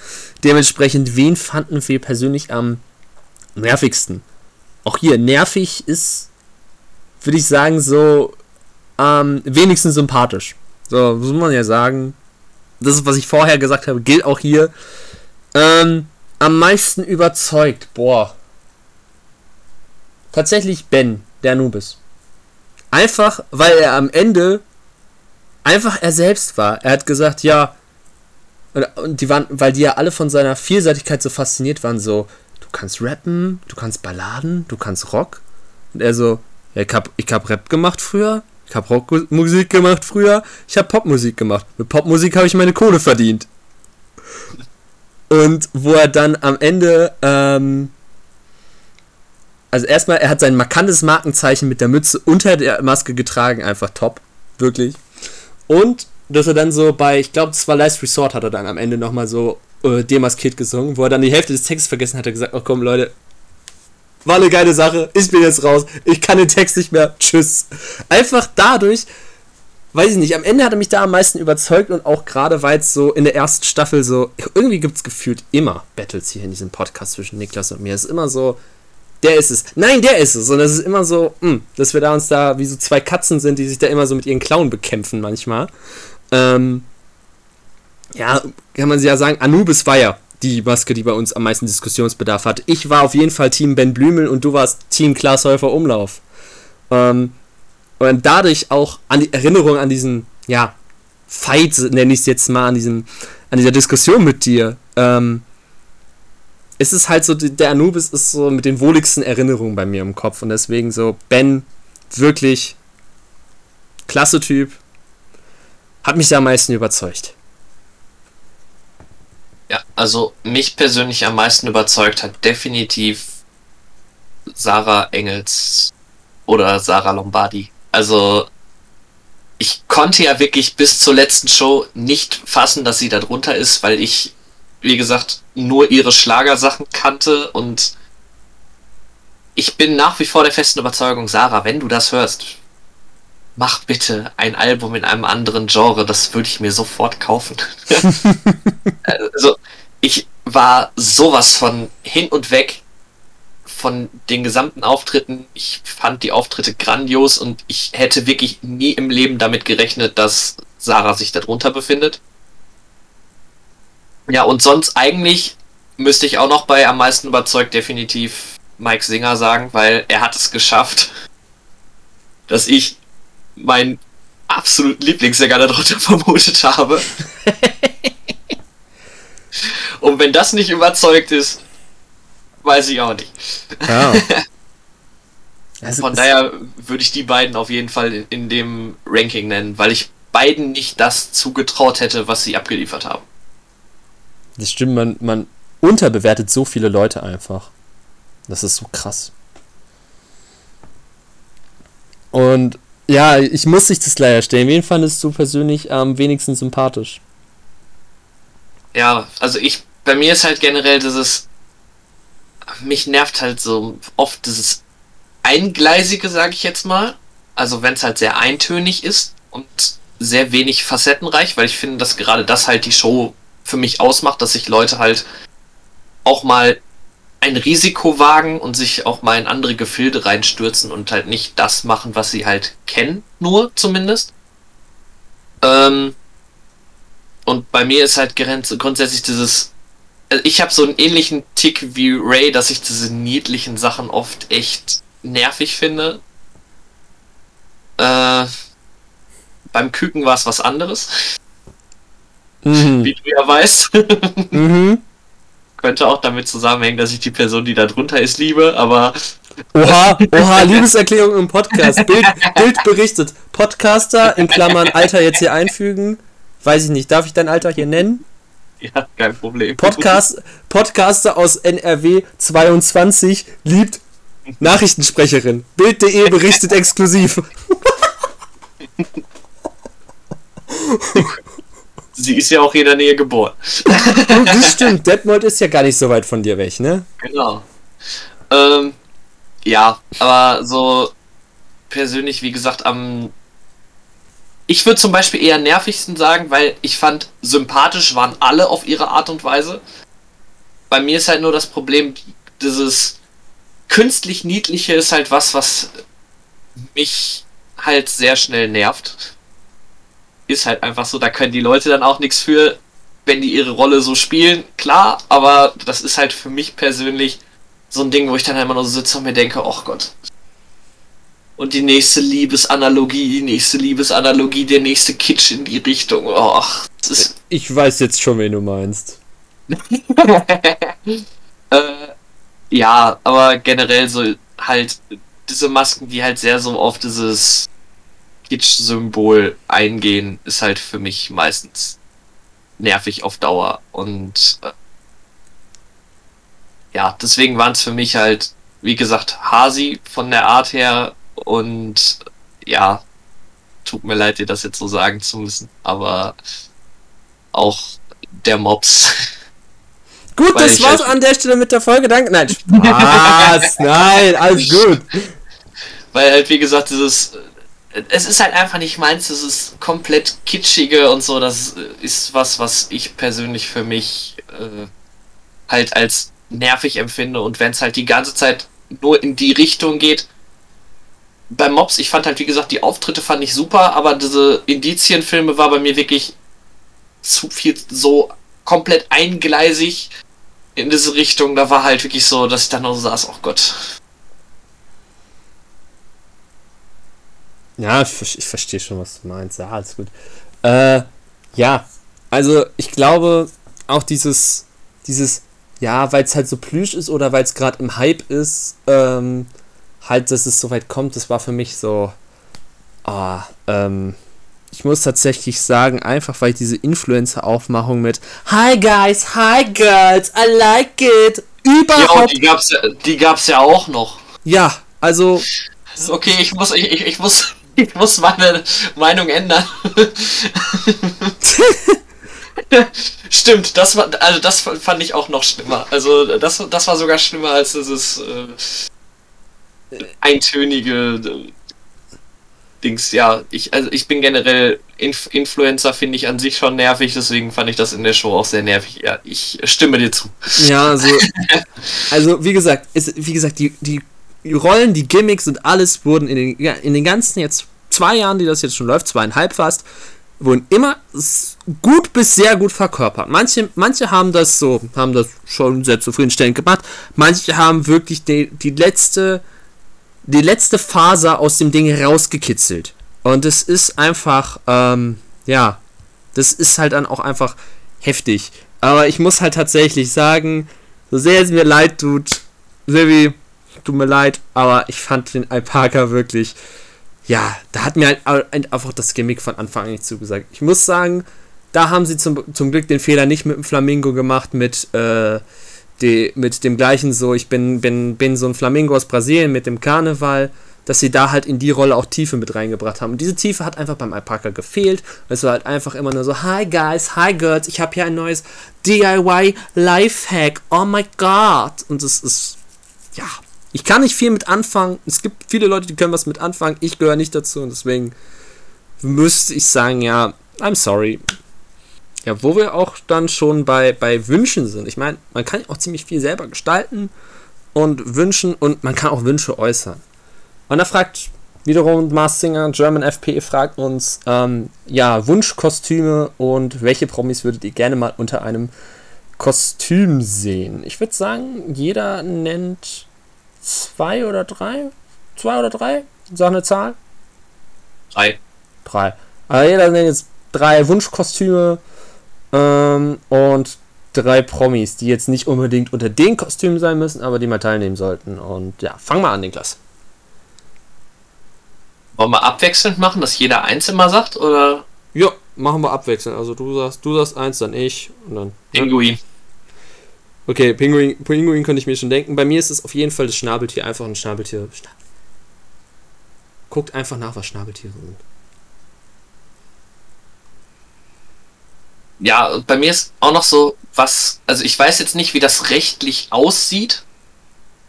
dementsprechend, wen fanden wir persönlich am nervigsten. Auch hier, nervig ist würde ich sagen, so ähm, wenigstens sympathisch. So, muss man ja sagen. Das ist, was ich vorher gesagt habe, gilt auch hier. Ähm, am meisten überzeugt, boah. Tatsächlich Ben, der Anubis. Einfach, weil er am Ende einfach er selbst war. Er hat gesagt, ja, und die waren, weil die ja alle von seiner Vielseitigkeit so fasziniert waren, so, kannst rappen, du kannst Balladen, du kannst Rock. Und er so, ja, ich hab, ich hab Rap gemacht früher, ich hab Rockmusik gemacht früher, ich hab Popmusik gemacht. Mit Popmusik habe ich meine Kohle verdient. Und wo er dann am Ende, ähm, also erstmal, er hat sein markantes Markenzeichen mit der Mütze unter der Maske getragen, einfach top. Wirklich. Und dass er dann so bei, ich glaube, das war Last Resort, hat er dann am Ende nochmal so äh, demaskiert gesungen, wo er dann die Hälfte des Textes vergessen hat, er gesagt, oh komm Leute, war eine geile Sache, ich bin jetzt raus, ich kann den Text nicht mehr, tschüss. Einfach dadurch, weiß ich nicht, am Ende hat er mich da am meisten überzeugt und auch gerade, weil es so in der ersten Staffel so, irgendwie gibt es gefühlt immer Battles hier in diesem Podcast zwischen Niklas und mir. Es ist immer so, der ist es. Nein, der ist es. Und es ist immer so, mh, hm, dass wir da uns da wie so zwei Katzen sind, die sich da immer so mit ihren Klauen bekämpfen manchmal. Ähm, ja, kann man ja sagen, Anubis war ja die Maske, die bei uns am meisten Diskussionsbedarf hat. Ich war auf jeden Fall Team Ben Blümel und du warst Team Klaas Häufer Umlauf. Ähm, und dadurch auch an die Erinnerung an diesen, ja, Fight, nenne ich es jetzt mal, an diesem, an dieser Diskussion mit dir, ähm, ist es halt so, der Anubis ist so mit den wohligsten Erinnerungen bei mir im Kopf und deswegen so, Ben, wirklich klasse Typ, hat mich da am meisten überzeugt. Ja, also mich persönlich am meisten überzeugt hat definitiv Sarah Engels oder Sarah Lombardi. Also ich konnte ja wirklich bis zur letzten Show nicht fassen, dass sie da drunter ist, weil ich, wie gesagt, nur ihre Schlagersachen kannte und ich bin nach wie vor der festen Überzeugung, Sarah, wenn du das hörst, mach bitte ein Album in einem anderen Genre, das würde ich mir sofort kaufen. also, ich war sowas von hin und weg von den gesamten Auftritten. Ich fand die Auftritte grandios und ich hätte wirklich nie im Leben damit gerechnet, dass Sarah sich darunter befindet. Ja, und sonst eigentlich müsste ich auch noch bei am meisten überzeugt definitiv Mike Singer sagen, weil er hat es geschafft, dass ich meinen absoluten Lieblingssänger darunter vermutet habe. Und wenn das nicht überzeugt ist, weiß ich auch nicht. Ja. Also Von daher würde ich die beiden auf jeden Fall in, in dem Ranking nennen, weil ich beiden nicht das zugetraut hätte, was sie abgeliefert haben. Das stimmt, man, man unterbewertet so viele Leute einfach. Das ist so krass. Und ja, ich muss dich das leider stellen. Wen fandest du persönlich am wenigsten sympathisch? Ja, also ich, bei mir ist halt generell dieses, mich nervt halt so oft dieses Eingleisige, sage ich jetzt mal. Also wenn es halt sehr eintönig ist und sehr wenig facettenreich, weil ich finde, dass gerade das halt die Show für mich ausmacht, dass sich Leute halt auch mal ein Risiko wagen und sich auch mal in andere Gefilde reinstürzen und halt nicht das machen, was sie halt kennen, nur zumindest. Ähm, und bei mir ist halt grundsätzlich dieses. Also ich habe so einen ähnlichen Tick wie Ray, dass ich diese niedlichen Sachen oft echt nervig finde. Äh, beim Küken war es was anderes. Mhm. Wie du ja weißt. mhm. Könnte auch damit zusammenhängen, dass ich die Person, die da drunter ist, liebe, aber. Oha, oha, Liebeserklärung im Podcast. Bild, Bild berichtet. Podcaster in Klammern Alter jetzt hier einfügen. Weiß ich nicht, darf ich dein Alter hier nennen? Ja, kein Problem. Podcast, Podcaster aus NRW 22 liebt Nachrichtensprecherin. Bild.de berichtet exklusiv. Sie ist ja auch hier in der Nähe geboren. das stimmt, Detmold ist ja gar nicht so weit von dir weg, ne? Genau. Ähm, ja, aber so persönlich, wie gesagt, am. Ich würde zum Beispiel eher nervigsten sagen, weil ich fand, sympathisch waren alle auf ihre Art und Weise. Bei mir ist halt nur das Problem, dieses künstlich Niedliche ist halt was, was mich halt sehr schnell nervt. Ist halt einfach so, da können die Leute dann auch nichts für, wenn die ihre Rolle so spielen, klar, aber das ist halt für mich persönlich so ein Ding, wo ich dann immer nur so sitze und mir denke, oh Gott. Und die nächste Liebesanalogie, die nächste Liebesanalogie, der nächste Kitsch in die Richtung. Oh, Ich weiß jetzt schon, wen du meinst. äh, ja, aber generell so halt diese Masken, die halt sehr so auf dieses Kitsch-Symbol eingehen, ist halt für mich meistens nervig auf Dauer. Und äh, ja, deswegen waren es für mich halt, wie gesagt, Hasi von der Art her und ja, tut mir leid, dir das jetzt so sagen zu müssen, aber auch der Mops. Gut, Weil das war's halt- an der Stelle mit der Folge. Danke. Nein, Spaß. nein, alles gut. Weil halt, wie gesagt, dieses. Es ist halt einfach nicht meins, das ist komplett kitschige und so. Das ist was, was ich persönlich für mich äh, halt als nervig empfinde. Und wenn es halt die ganze Zeit nur in die Richtung geht. Bei Mobs, ich fand halt, wie gesagt, die Auftritte fand ich super, aber diese Indizienfilme war bei mir wirklich zu viel so komplett eingleisig in diese Richtung. Da war halt wirklich so, dass ich dann noch so saß, oh Gott. Ja, ich, ich verstehe schon, was du meinst. Ja, alles gut. Äh, ja, also ich glaube auch dieses, dieses, ja, weil es halt so plüsch ist oder weil es gerade im Hype ist, ähm, halt, dass es so weit kommt, das war für mich so, ah, ähm, ich muss tatsächlich sagen, einfach weil ich diese Influencer-Aufmachung mit Hi guys, hi girls, I like it, Ja, überhaupt, die gab's, ja- die gab's ja auch noch. ja, also Okay, ich muss, ich, ich, ich muss, ich muss meine Meinung ändern. Stimmt, das war, also das fand ich auch noch schlimmer. Also das, das war sogar schlimmer als dieses äh, eintönige äh, Dings. Ja, ich, also ich bin generell Inf Influencer finde ich an sich schon nervig, deswegen fand ich das in der Show auch sehr nervig. Ja, ich stimme dir zu. Ja, also, also wie gesagt, ist, wie gesagt, die, die Rollen, die Gimmicks und alles wurden in den, in den ganzen jetzt zwei Jahren, die das jetzt schon läuft, zweieinhalb fast, wurden immer gut bis sehr gut verkörpert. Manche, manche haben das so, haben das schon sehr zufriedenstellend gemacht. Manche haben wirklich die, die letzte, die letzte Faser aus dem Ding rausgekitzelt. Und es ist einfach, ähm, ja, das ist halt dann auch einfach heftig. Aber ich muss halt tatsächlich sagen, so sehr es mir leid tut, Silvi, tut mir leid, aber ich fand den Alpaka wirklich, ja, da hat mir halt einfach das Gimmick von Anfang an nicht zugesagt. Ich muss sagen, da haben sie zum, zum Glück den Fehler nicht mit dem Flamingo gemacht, mit, äh, die, mit dem gleichen so, ich bin, bin, bin so ein Flamingo aus Brasilien mit dem Karneval, dass sie da halt in die Rolle auch Tiefe mit reingebracht haben. Und diese Tiefe hat einfach beim Alpaka gefehlt. Es war halt einfach immer nur so, hi guys, hi girls, ich habe hier ein neues DIY Lifehack, oh my god. Und es ist, ja, ich kann nicht viel mit anfangen. Es gibt viele Leute, die können was mit anfangen. Ich gehöre nicht dazu und deswegen müsste ich sagen, ja, I'm sorry. Ja, wo wir auch dann schon bei, bei Wünschen sind. Ich meine, man kann auch ziemlich viel selber gestalten und wünschen und man kann auch Wünsche äußern. Und da fragt wiederum Mars Singer, German FP, fragt uns, ähm, ja, Wunschkostüme und welche Promis würdet ihr gerne mal unter einem Kostüm sehen? Ich würde sagen, jeder nennt zwei oder drei. Zwei oder drei? Sag eine Zahl. Drei. Drei. Also jeder nennt jetzt drei Wunschkostüme ähm, und drei Promis, die jetzt nicht unbedingt unter den Kostümen sein müssen, aber die mal teilnehmen sollten. Und ja, fang mal an, Niklas. Wollen wir abwechselnd machen, dass jeder einzeln mal sagt? Oder Ja, machen wir abwechselnd. Also du sagst, du sagst eins, dann ich und dann. Pinguin? Okay, Pinguin, Pinguin könnte ich mir schon denken. Bei mir ist es auf jeden Fall das Schnabeltier. Einfach ein Schnabeltier. Schna- Guckt einfach nach, was Schnabeltiere sind. Ja, bei mir ist auch noch so was, also ich weiß jetzt nicht, wie das rechtlich aussieht,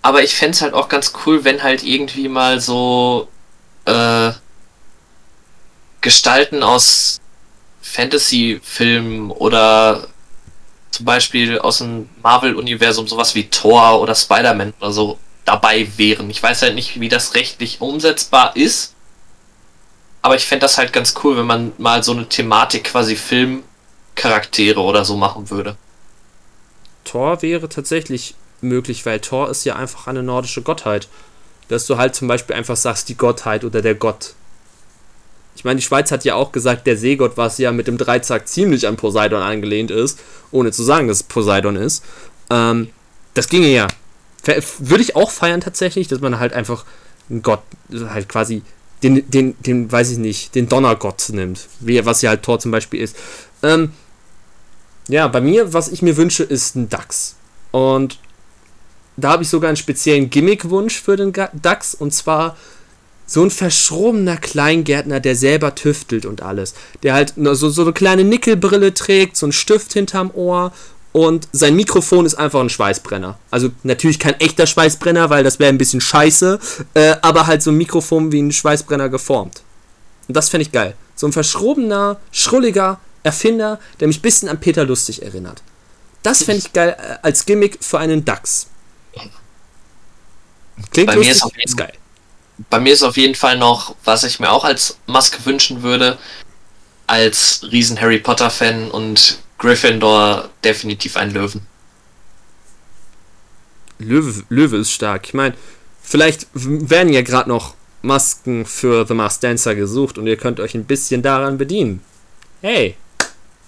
aber ich fände es halt auch ganz cool, wenn halt irgendwie mal so äh, Gestalten aus Fantasy-Filmen oder zum Beispiel aus dem Marvel-Universum, sowas wie Thor oder Spider-Man oder so, dabei wären. Ich weiß halt nicht, wie das rechtlich umsetzbar ist. Aber ich fände das halt ganz cool, wenn man mal so eine Thematik quasi Filmcharaktere oder so machen würde. Thor wäre tatsächlich möglich, weil Thor ist ja einfach eine nordische Gottheit. Dass du halt zum Beispiel einfach sagst, die Gottheit oder der Gott. Ich meine, die Schweiz hat ja auch gesagt, der Seegott, was ja mit dem Dreizack ziemlich an Poseidon angelehnt ist, ohne zu sagen, dass es Poseidon ist. Ähm, das ginge ja. Würde ich auch feiern tatsächlich, dass man halt einfach einen Gott, halt quasi den, den, den, weiß ich nicht, den Donnergott nimmt. Wie, was ja halt Thor zum Beispiel ist. Ähm, ja, bei mir, was ich mir wünsche, ist ein Dachs. Und da habe ich sogar einen speziellen Gimmickwunsch für den Dachs und zwar so ein verschrobener Kleingärtner, der selber tüftelt und alles. Der halt so, so eine kleine Nickelbrille trägt, so einen Stift hinterm Ohr und sein Mikrofon ist einfach ein Schweißbrenner. Also natürlich kein echter Schweißbrenner, weil das wäre ein bisschen scheiße, äh, aber halt so ein Mikrofon wie ein Schweißbrenner geformt. Und das fände ich geil. So ein verschrobener, schrulliger Erfinder, der mich ein bisschen an Peter Lustig erinnert. Das fände ich geil äh, als Gimmick für einen Dachs. Klingt bei lustig, mir ist, ist geil. Bei mir ist auf jeden Fall noch, was ich mir auch als Maske wünschen würde, als riesen Harry Potter Fan und Gryffindor definitiv ein Löwen. Löwe, Löwe ist stark. Ich meine, vielleicht werden ja gerade noch Masken für The Masked Dancer gesucht und ihr könnt euch ein bisschen daran bedienen. Hey,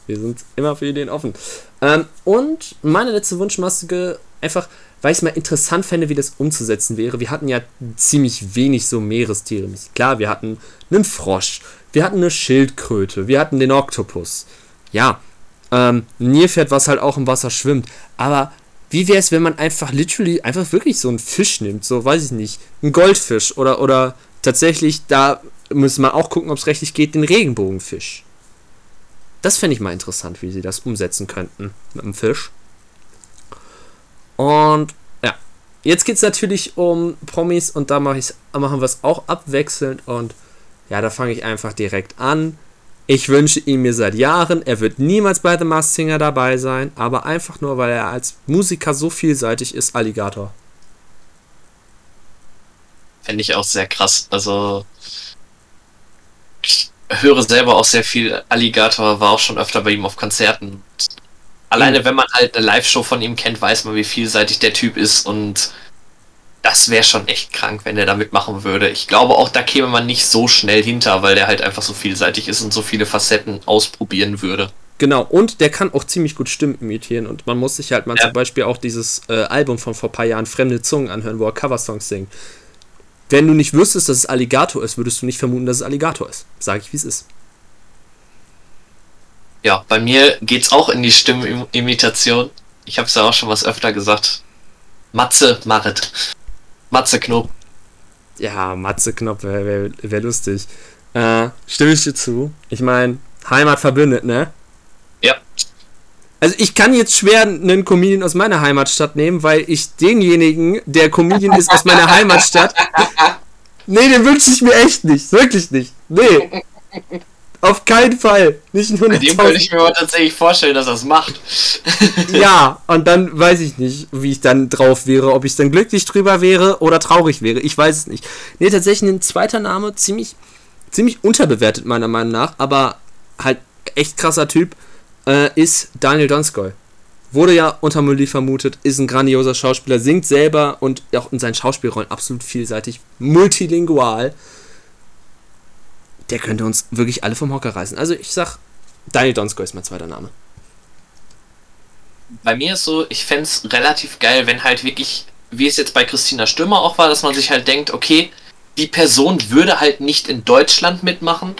wir sind immer für Ideen offen. Ähm, und meine letzte Wunschmaske, einfach weil ich es mal interessant fände, wie das umzusetzen wäre. Wir hatten ja ziemlich wenig so Meerestiere. Klar, wir hatten einen Frosch, wir hatten eine Schildkröte, wir hatten den Oktopus. Ja, ähm, Nilpferd, was halt auch im Wasser schwimmt. Aber wie wäre es, wenn man einfach literally einfach wirklich so einen Fisch nimmt? So, weiß ich nicht. Ein Goldfisch oder, oder tatsächlich, da müssen wir auch gucken, ob es rechtlich geht, den Regenbogenfisch. Das fände ich mal interessant, wie sie das umsetzen könnten mit dem Fisch. Und ja, jetzt geht es natürlich um Promis und da mach machen wir es auch abwechselnd und ja, da fange ich einfach direkt an. Ich wünsche ihn mir seit Jahren. Er wird niemals bei The Masked Singer dabei sein, aber einfach nur, weil er als Musiker so vielseitig ist, Alligator. Fände ich auch sehr krass. Also, ich höre selber auch sehr viel Alligator, war auch schon öfter bei ihm auf Konzerten. Alleine, mhm. wenn man halt eine Live-Show von ihm kennt, weiß man, wie vielseitig der Typ ist und das wäre schon echt krank, wenn er da mitmachen würde. Ich glaube auch, da käme man nicht so schnell hinter, weil der halt einfach so vielseitig ist und so viele Facetten ausprobieren würde. Genau, und der kann auch ziemlich gut Stimmen imitieren und man muss sich halt mal ja. zum Beispiel auch dieses äh, Album von vor ein paar Jahren Fremde Zungen anhören, wo er Coversongs singt. Wenn du nicht wüsstest, dass es Alligator ist, würdest du nicht vermuten, dass es Alligator ist. Sag ich, wie es ist. Ja, bei mir geht's auch in die Stimmenimitation. Ich habe es ja auch schon was öfter gesagt. Matze Marit. Matze Knob. Ja, Matze Knopf wäre wär, wär lustig. Äh, stimme ich dir zu? Ich meine, Heimat verbündet, ne? Ja. Also ich kann jetzt schwer einen Comedian aus meiner Heimatstadt nehmen, weil ich denjenigen, der Comedian ist aus meiner Heimatstadt. Nee, den wünsche ich mir echt nicht. Wirklich nicht. Nee. Auf keinen Fall. Nicht nur Bei dem könnte ich mir aber tatsächlich vorstellen, dass er es macht. ja, und dann weiß ich nicht, wie ich dann drauf wäre, ob ich dann glücklich drüber wäre oder traurig wäre. Ich weiß es nicht. Nee, tatsächlich ein zweiter Name, ziemlich, ziemlich unterbewertet meiner Meinung nach, aber halt echt krasser Typ, äh, ist Daniel Donskoy. Wurde ja unter Mully vermutet, ist ein grandioser Schauspieler, singt selber und auch in seinen Schauspielrollen absolut vielseitig, multilingual der könnte uns wirklich alle vom Hocker reißen. Also ich sag, Daniel Donskoy ist mein zweiter Name. Bei mir ist so, ich fände es relativ geil, wenn halt wirklich, wie es jetzt bei Christina Stürmer auch war, dass man sich halt denkt, okay, die Person würde halt nicht in Deutschland mitmachen,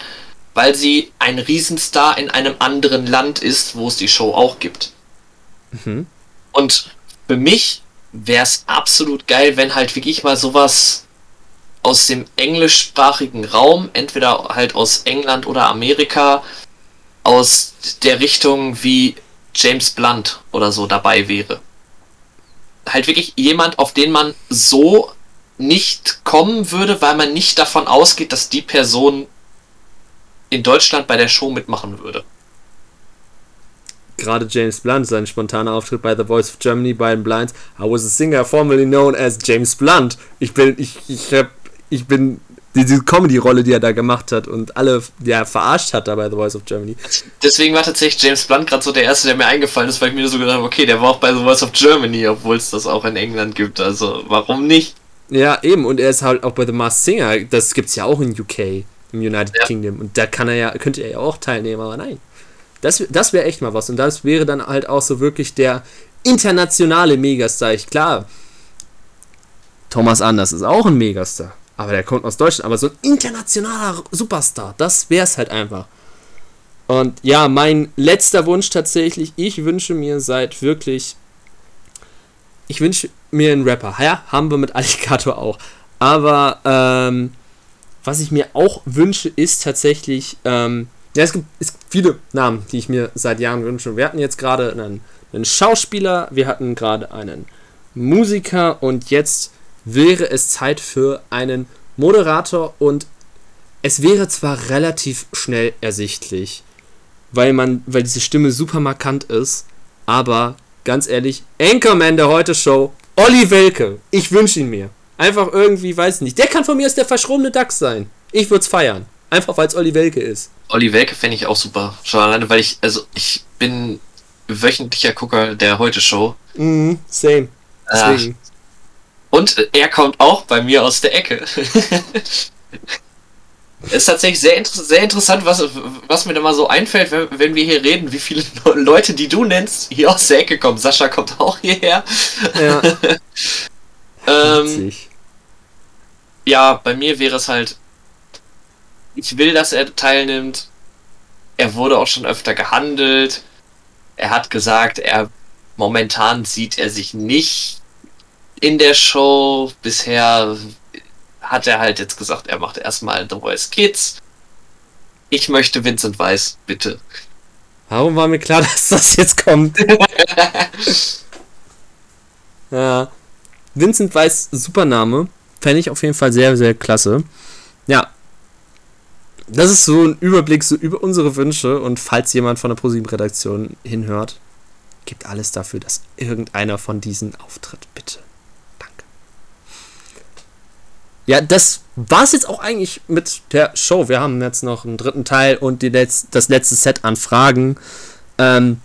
weil sie ein Riesenstar in einem anderen Land ist, wo es die Show auch gibt. Mhm. Und für mich wäre es absolut geil, wenn halt wirklich mal sowas aus dem englischsprachigen Raum, entweder halt aus England oder Amerika, aus der Richtung wie James Blunt oder so dabei wäre. Halt wirklich jemand, auf den man so nicht kommen würde, weil man nicht davon ausgeht, dass die Person in Deutschland bei der Show mitmachen würde. gerade James Blunt, sein spontaner Auftritt bei The Voice of Germany bei den Blinds. I was a singer formerly known as James Blunt. Ich bin, ich, ich hab, ich bin diese Comedy-Rolle, die er da gemacht hat und alle ja, verarscht hat da bei The Voice of Germany. Deswegen war tatsächlich James Blunt gerade so der erste, der mir eingefallen ist, weil ich mir so gedacht habe, okay, der war auch bei The Voice of Germany, obwohl es das auch in England gibt. Also warum nicht? Ja, eben, und er ist halt auch bei The Masked Singer. Das gibt's ja auch in UK, im United ja. Kingdom. Und da kann er ja, könnte er ja auch teilnehmen, aber nein. Das, das wäre echt mal was. Und das wäre dann halt auch so wirklich der internationale Megastar. Ich, klar, Thomas Anders ist auch ein Megastar. Aber der kommt aus Deutschland. Aber so ein internationaler Superstar, das wäre es halt einfach. Und ja, mein letzter Wunsch tatsächlich, ich wünsche mir seit wirklich. Ich wünsche mir einen Rapper. Ja, haben wir mit Alligator auch. Aber ähm, was ich mir auch wünsche, ist tatsächlich. Ähm, ja, es gibt, es gibt viele Namen, die ich mir seit Jahren wünsche. Wir hatten jetzt gerade einen, einen Schauspieler, wir hatten gerade einen Musiker und jetzt wäre es Zeit für einen Moderator und es wäre zwar relativ schnell ersichtlich, weil man, weil diese Stimme super markant ist, aber ganz ehrlich, Anchorman der Heute Show, Olli Welke, ich wünsche ihn mir. Einfach irgendwie, weiß nicht. Der kann von mir aus der verschrobene Dachs sein. Ich würde es feiern. Einfach weil es Olli Welke ist. Olli Welke fände ich auch super. Schon alleine, weil ich, also ich bin wöchentlicher Gucker der Heute Show. Mhm, same. Deswegen. Äh, und er kommt auch bei mir aus der Ecke. ist tatsächlich sehr, inter sehr interessant, was, was mir da mal so einfällt, wenn, wenn wir hier reden, wie viele Leute, die du nennst, hier aus der Ecke kommen. Sascha kommt auch hierher. Ja. ähm, ja, bei mir wäre es halt, ich will, dass er teilnimmt. Er wurde auch schon öfter gehandelt. Er hat gesagt, er momentan sieht er sich nicht in der Show. Bisher hat er halt jetzt gesagt, er macht erstmal The Voice Kids. Ich möchte Vincent Weiss, bitte. Warum war mir klar, dass das jetzt kommt? ja. Vincent Weiss, super Name. Fände ich auf jeden Fall sehr, sehr klasse. Ja. Das ist so ein Überblick so über unsere Wünsche und falls jemand von der ProSieben-Redaktion hinhört, gibt alles dafür, dass irgendeiner von diesen auftritt, bitte. Ja, das war es jetzt auch eigentlich mit der Show. Wir haben jetzt noch einen dritten Teil und die Letz das letzte Set an Fragen. Ähm,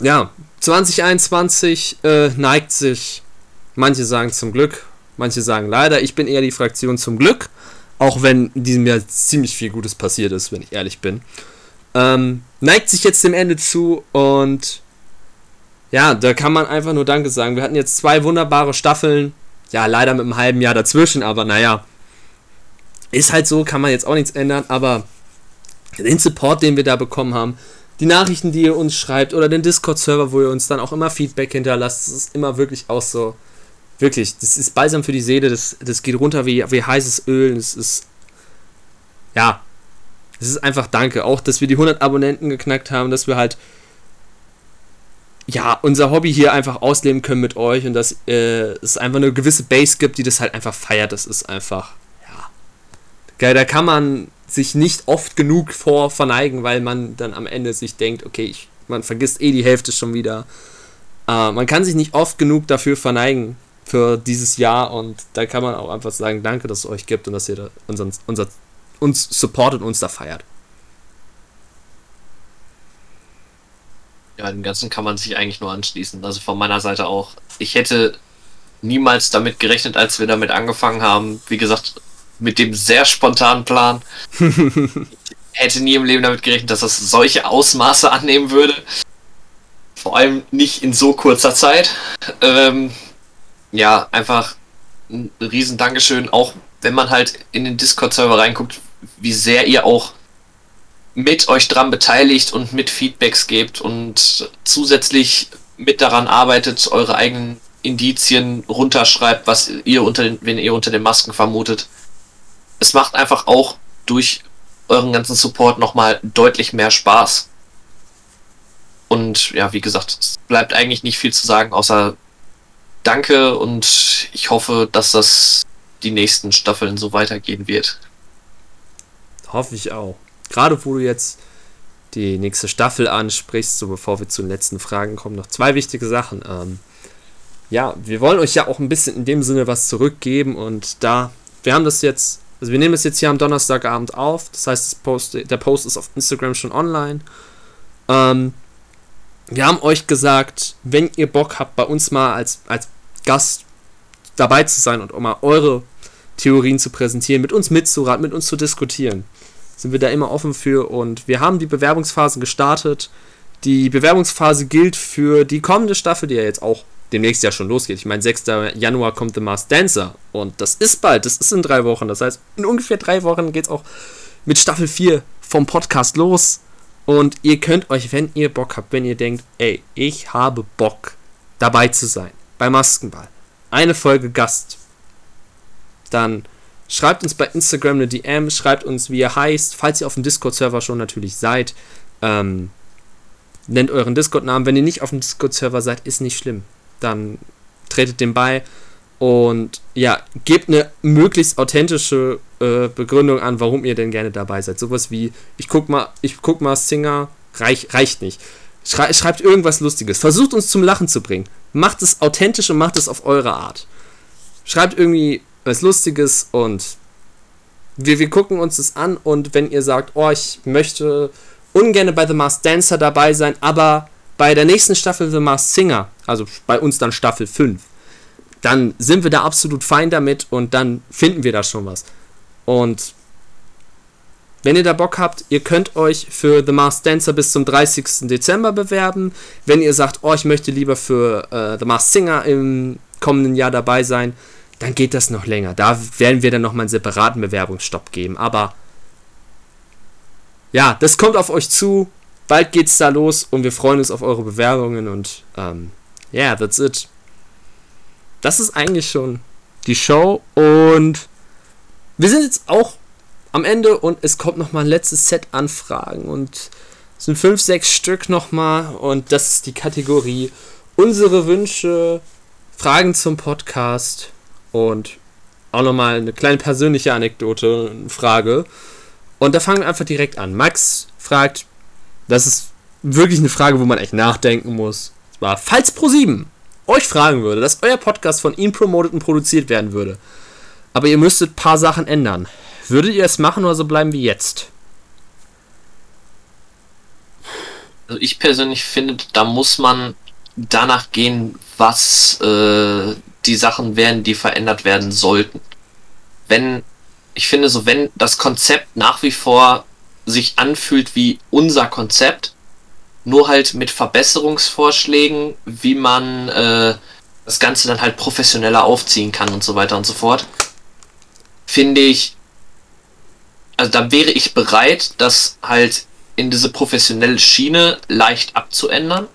ja, 2021 äh, neigt sich, manche sagen zum Glück, manche sagen leider. Ich bin eher die Fraktion zum Glück, auch wenn in diesem Jahr ziemlich viel Gutes passiert ist, wenn ich ehrlich bin. Ähm, neigt sich jetzt dem Ende zu und ja, da kann man einfach nur Danke sagen. Wir hatten jetzt zwei wunderbare Staffeln ja, leider mit einem halben Jahr dazwischen, aber naja. Ist halt so, kann man jetzt auch nichts ändern, aber den Support, den wir da bekommen haben, die Nachrichten, die ihr uns schreibt oder den Discord-Server, wo ihr uns dann auch immer Feedback hinterlasst, das ist immer wirklich auch so, wirklich, das ist balsam für die Seele, das, das geht runter wie, wie heißes Öl, das ist, ja, das ist einfach Danke. Auch, dass wir die 100 Abonnenten geknackt haben, dass wir halt ja, unser Hobby hier einfach ausleben können mit euch und dass äh, es einfach eine gewisse Base gibt, die das halt einfach feiert. Das ist einfach, ja. Geil, da kann man sich nicht oft genug vor verneigen, weil man dann am Ende sich denkt, okay, ich, man vergisst eh die Hälfte schon wieder. Äh, man kann sich nicht oft genug dafür verneigen für dieses Jahr und da kann man auch einfach sagen, danke, dass es euch gibt und dass ihr da unseren, unser, uns supportet und uns da feiert. Ja, dem Ganzen kann man sich eigentlich nur anschließen. Also von meiner Seite auch. Ich hätte niemals damit gerechnet, als wir damit angefangen haben. Wie gesagt, mit dem sehr spontanen Plan. hätte nie im Leben damit gerechnet, dass das solche Ausmaße annehmen würde. Vor allem nicht in so kurzer Zeit. Ähm, ja, einfach ein riesen Dankeschön. Auch wenn man halt in den Discord-Server reinguckt, wie sehr ihr auch mit euch dran beteiligt und mit Feedbacks gebt und zusätzlich mit daran arbeitet, eure eigenen Indizien runterschreibt, was ihr unter den, wenn ihr unter den Masken vermutet. Es macht einfach auch durch euren ganzen Support nochmal deutlich mehr Spaß. Und ja, wie gesagt, es bleibt eigentlich nicht viel zu sagen, außer Danke und ich hoffe, dass das die nächsten Staffeln so weitergehen wird. Hoffe ich auch gerade wo du jetzt die nächste Staffel ansprichst, so bevor wir zu den letzten Fragen kommen, noch zwei wichtige Sachen. Ähm, ja, wir wollen euch ja auch ein bisschen in dem Sinne was zurückgeben und da, wir haben das jetzt, also wir nehmen es jetzt hier am Donnerstagabend auf, das heißt, Post, der Post ist auf Instagram schon online. Ähm, wir haben euch gesagt, wenn ihr Bock habt, bei uns mal als, als Gast dabei zu sein und auch mal eure Theorien zu präsentieren, mit uns mitzuraten, mit uns zu diskutieren, sind wir da immer offen für und wir haben die Bewerbungsphase gestartet. Die Bewerbungsphase gilt für die kommende Staffel, die ja jetzt auch demnächst ja schon losgeht. Ich meine, 6. Januar kommt The Masked Dancer und das ist bald, das ist in drei Wochen. Das heißt, in ungefähr drei Wochen geht es auch mit Staffel 4 vom Podcast los. Und ihr könnt euch, wenn ihr Bock habt, wenn ihr denkt, ey, ich habe Bock dabei zu sein bei Maskenball, eine Folge Gast, dann schreibt uns bei Instagram eine DM, schreibt uns, wie ihr heißt, falls ihr auf dem Discord-Server schon natürlich seid. Ähm, nennt euren Discord-Namen. Wenn ihr nicht auf dem Discord-Server seid, ist nicht schlimm. Dann tretet dem bei und ja, gebt eine möglichst authentische äh, Begründung an, warum ihr denn gerne dabei seid. Sowas wie, ich guck mal, ich guck mal Singer, reich, reicht nicht. Schrei, schreibt irgendwas Lustiges. Versucht uns zum Lachen zu bringen. Macht es authentisch und macht es auf eure Art. Schreibt irgendwie was Lustiges und wir, wir gucken uns das an und wenn ihr sagt, oh, ich möchte ungern bei The Masked Dancer dabei sein, aber bei der nächsten Staffel The Masked Singer, also bei uns dann Staffel 5, dann sind wir da absolut fein damit und dann finden wir da schon was. Und wenn ihr da Bock habt, ihr könnt euch für The Masked Dancer bis zum 30. Dezember bewerben. Wenn ihr sagt, oh, ich möchte lieber für äh, The Masked Singer im kommenden Jahr dabei sein, dann geht das noch länger. Da werden wir dann nochmal einen separaten Bewerbungsstopp geben. Aber ja, das kommt auf euch zu. Bald geht's da los und wir freuen uns auf eure Bewerbungen und ähm, yeah, that's it. Das ist eigentlich schon die Show und wir sind jetzt auch am Ende und es kommt nochmal ein letztes Set Anfragen und es sind fünf, sechs Stück nochmal und das ist die Kategorie unsere Wünsche, Fragen zum Podcast und auch nochmal eine kleine persönliche Anekdote, eine Frage. Und da fangen wir einfach direkt an. Max fragt, das ist wirklich eine Frage, wo man echt nachdenken muss. Zwar, falls Pro7 euch fragen würde, dass euer Podcast von ihm promotet und produziert werden würde, aber ihr müsstet ein paar Sachen ändern, würdet ihr es machen oder so bleiben wie jetzt? Also ich persönlich finde, da muss man danach gehen, was äh, die Sachen wären, die verändert werden sollten. Wenn, ich finde so, wenn das Konzept nach wie vor sich anfühlt wie unser Konzept, nur halt mit Verbesserungsvorschlägen, wie man äh, das Ganze dann halt professioneller aufziehen kann und so weiter und so fort, finde ich, also da wäre ich bereit, das halt in diese professionelle Schiene leicht abzuändern,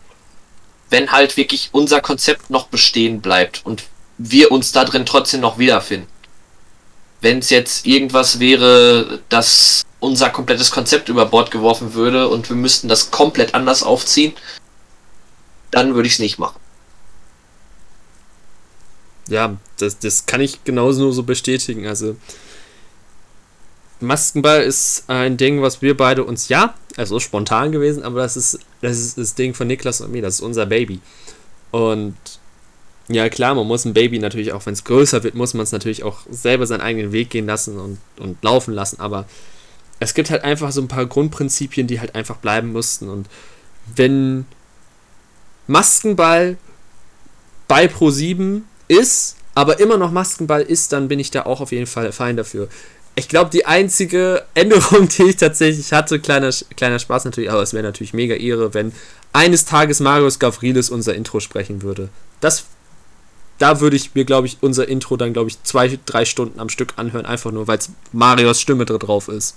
wenn halt wirklich unser Konzept noch bestehen bleibt und wir uns da drin trotzdem noch wiederfinden. Wenn es jetzt irgendwas wäre, dass unser komplettes Konzept über Bord geworfen würde und wir müssten das komplett anders aufziehen, dann würde ich es nicht machen. Ja, das, das kann ich genauso nur so bestätigen. Also, Maskenball ist ein Ding, was wir beide uns, ja, also spontan gewesen, aber das ist, das ist das Ding von Niklas und mir, das ist unser Baby. Und ja, klar, man muss ein Baby natürlich auch, wenn es größer wird, muss man es natürlich auch selber seinen eigenen Weg gehen lassen und, und laufen lassen. Aber es gibt halt einfach so ein paar Grundprinzipien, die halt einfach bleiben mussten. Und wenn Maskenball bei Pro7 ist, aber immer noch Maskenball ist, dann bin ich da auch auf jeden Fall fein dafür. Ich glaube, die einzige Änderung, die ich tatsächlich hatte, kleiner, kleiner Spaß natürlich, aber es wäre natürlich mega Ehre, wenn eines Tages Marius Gavrilis unser Intro sprechen würde. Das da würde ich mir, glaube ich, unser Intro dann, glaube ich, zwei, drei Stunden am Stück anhören, einfach nur, weil Marios Stimme da drauf ist.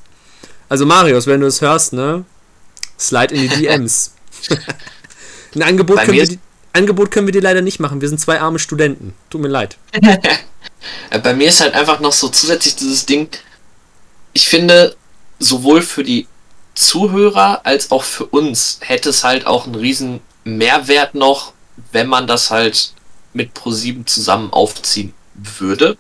Also Marius, wenn du es hörst, ne? Slide in die DMs. Ein Angebot können, wir, Angebot können wir dir leider nicht machen. Wir sind zwei arme Studenten. Tut mir leid. Bei mir ist halt einfach noch so zusätzlich dieses Ding. Ich finde, sowohl für die Zuhörer als auch für uns hätte es halt auch einen riesen Mehrwert noch, wenn man das halt mit Pro7 zusammen aufziehen würde,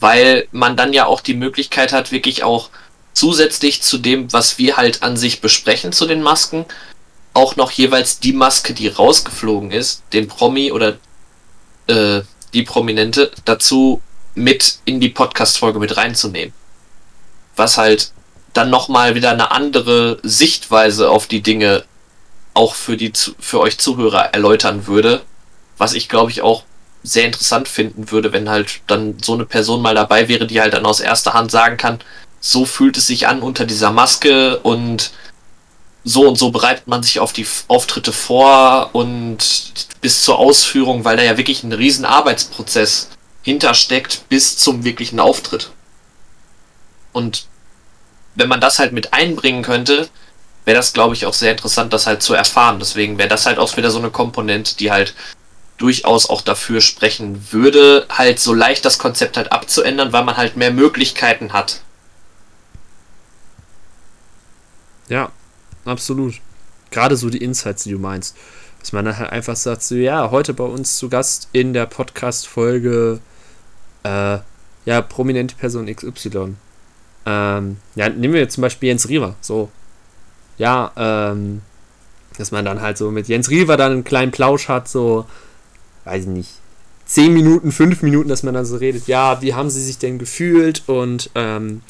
weil man dann ja auch die Möglichkeit hat, wirklich auch zusätzlich zu dem, was wir halt an sich besprechen zu den Masken, auch noch jeweils die Maske, die rausgeflogen ist, den Promi oder äh, die Prominente dazu mit in die Podcast-Folge mit reinzunehmen. Was halt dann nochmal wieder eine andere Sichtweise auf die Dinge auch für die für euch Zuhörer erläutern würde, was ich glaube ich auch sehr interessant finden würde, wenn halt dann so eine Person mal dabei wäre, die halt dann aus erster Hand sagen kann, so fühlt es sich an unter dieser Maske und so und so bereitet man sich auf die Auftritte vor und bis zur Ausführung, weil da ja wirklich ein riesen Arbeitsprozess hintersteckt bis zum wirklichen Auftritt. Und wenn man das halt mit einbringen könnte, wäre das, glaube ich, auch sehr interessant, das halt zu erfahren. Deswegen wäre das halt auch wieder so eine Komponente, die halt durchaus auch dafür sprechen würde, halt so leicht das Konzept halt abzuändern, weil man halt mehr Möglichkeiten hat. Ja, absolut. Gerade so die Insights, die du meinst. Dass man dann halt einfach sagt, so, ja, heute bei uns zu Gast in der Podcast-Folge, äh, ja, prominente Person XY. Ähm, ja, nehmen wir jetzt zum Beispiel Jens Riewer, so. Ja, ähm, dass man dann halt so mit Jens Riewer dann einen kleinen Plausch hat, so, weiß ich nicht, 10 Minuten, 5 Minuten, dass man dann so redet, ja, wie haben sie sich denn gefühlt und ähm,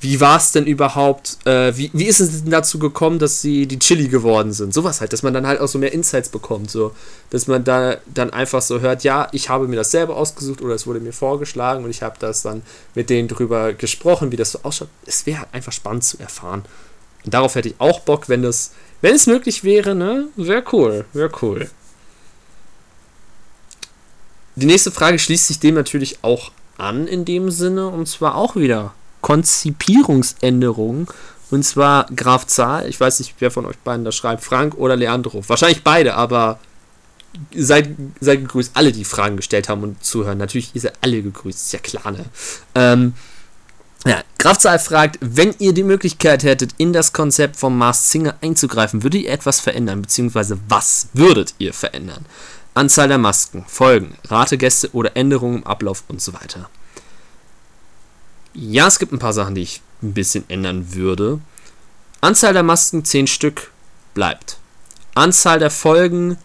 wie war es denn überhaupt, äh, wie, wie ist es denn dazu gekommen, dass sie die Chili geworden sind? Sowas halt, dass man dann halt auch so mehr Insights bekommt, so, dass man da dann einfach so hört, ja, ich habe mir das selber ausgesucht oder es wurde mir vorgeschlagen und ich habe das dann mit denen drüber gesprochen, wie das so ausschaut. Es wäre halt einfach spannend zu erfahren. Und darauf hätte ich auch Bock, wenn das, wenn es möglich wäre, ne? Wäre cool, wäre cool. Die nächste Frage schließt sich dem natürlich auch an in dem Sinne und zwar auch wieder Konzipierungsänderungen. Und zwar Graf Zahl. Ich weiß nicht, wer von euch beiden da schreibt. Frank oder Leandro. Wahrscheinlich beide, aber seid, seid gegrüßt. Alle, die Fragen gestellt haben und zuhören. Natürlich, ihr seid alle gegrüßt. Ist ja klar, ne? Ähm, ja, Grafzahl fragt, wenn ihr die Möglichkeit hättet, in das Konzept vom Mars Singer einzugreifen, würdet ihr etwas verändern? Beziehungsweise was würdet ihr verändern? Anzahl der Masken, Folgen, Rategäste oder Änderungen im Ablauf und so weiter. Ja, es gibt ein paar Sachen, die ich ein bisschen ändern würde. Anzahl der Masken 10 Stück bleibt. Anzahl der Folgen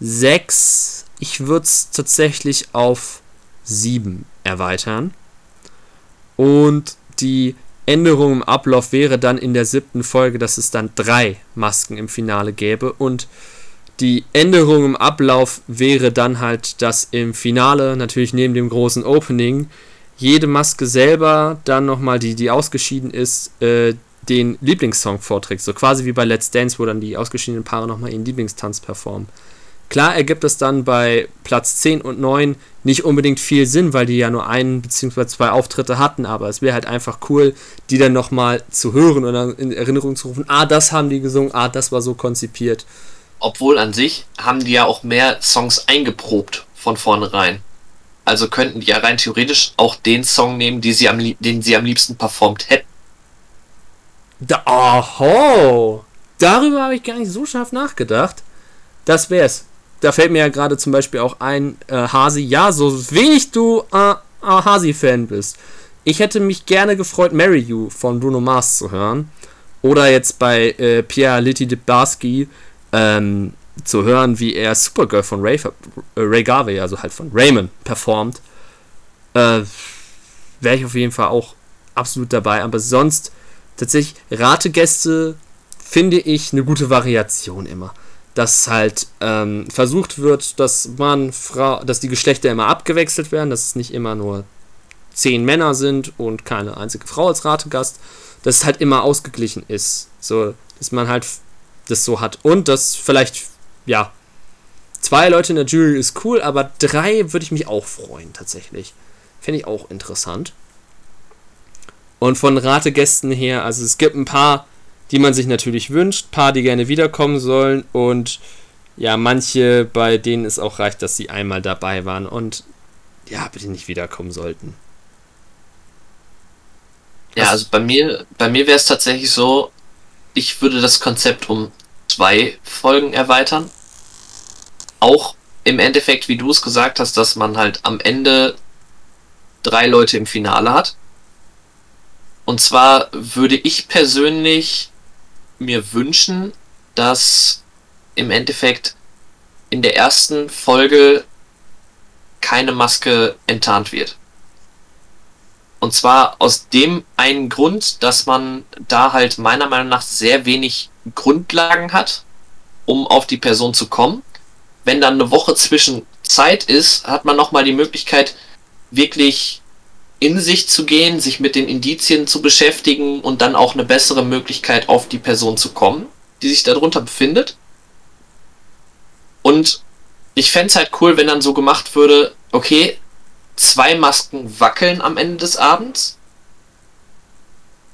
6. Ich würde es tatsächlich auf 7 erweitern. Und die Änderung im Ablauf wäre dann in der siebten Folge, dass es dann drei Masken im Finale gäbe. Und die Änderung im Ablauf wäre dann halt, dass im Finale, natürlich neben dem großen Opening, jede Maske selber dann nochmal, die, die ausgeschieden ist, äh, den Lieblingssong vorträgt. So quasi wie bei Let's Dance, wo dann die ausgeschiedenen Paare nochmal ihren Lieblingstanz performen. Klar ergibt es dann bei Platz 10 und 9 nicht unbedingt viel Sinn, weil die ja nur einen bzw. zwei Auftritte hatten, aber es wäre halt einfach cool, die dann nochmal zu hören und dann in Erinnerung zu rufen, ah, das haben die gesungen, ah, das war so konzipiert. Obwohl an sich haben die ja auch mehr Songs eingeprobt von vornherein. Also könnten die ja rein theoretisch auch den Song nehmen, die sie am, den sie am liebsten performt hätten. Da, oho! Darüber habe ich gar nicht so scharf nachgedacht. Das wär's. Da fällt mir ja gerade zum Beispiel auch ein, äh, Hasi, ja, so wenig du äh, äh, Hasi-Fan bist. Ich hätte mich gerne gefreut, Marry You von Bruno Mars zu hören. Oder jetzt bei äh, Pierre Litti de Barski, ähm, zu hören, wie er Supergirl von Ray, äh, Ray Garvey, also halt von Raymond, performt, äh, wäre ich auf jeden Fall auch absolut dabei. Aber sonst tatsächlich Rategäste finde ich eine gute Variation immer. Dass halt ähm, versucht wird, dass man Frau, dass die Geschlechter immer abgewechselt werden, dass es nicht immer nur zehn Männer sind und keine einzige Frau als Rategast, dass es halt immer ausgeglichen ist. So, dass man halt das so hat. Und dass vielleicht ja, zwei Leute in der Jury ist cool, aber drei würde ich mich auch freuen, tatsächlich. Fände ich auch interessant. Und von Rategästen her, also es gibt ein paar, die man sich natürlich wünscht, ein paar, die gerne wiederkommen sollen und ja, manche, bei denen es auch reicht, dass sie einmal dabei waren und ja, bitte nicht wiederkommen sollten. Ja, also bei mir, bei mir wäre es tatsächlich so, ich würde das Konzept um zwei Folgen erweitern auch im Endeffekt, wie du es gesagt hast, dass man halt am Ende drei Leute im Finale hat. Und zwar würde ich persönlich mir wünschen, dass im Endeffekt in der ersten Folge keine Maske enttarnt wird. Und zwar aus dem einen Grund, dass man da halt meiner Meinung nach sehr wenig Grundlagen hat, um auf die Person zu kommen. Wenn dann eine Woche zwischen Zeit ist, hat man nochmal die Möglichkeit, wirklich in sich zu gehen, sich mit den Indizien zu beschäftigen und dann auch eine bessere Möglichkeit auf die Person zu kommen, die sich darunter befindet. Und ich fände es halt cool, wenn dann so gemacht würde, okay, zwei Masken wackeln am Ende des Abends.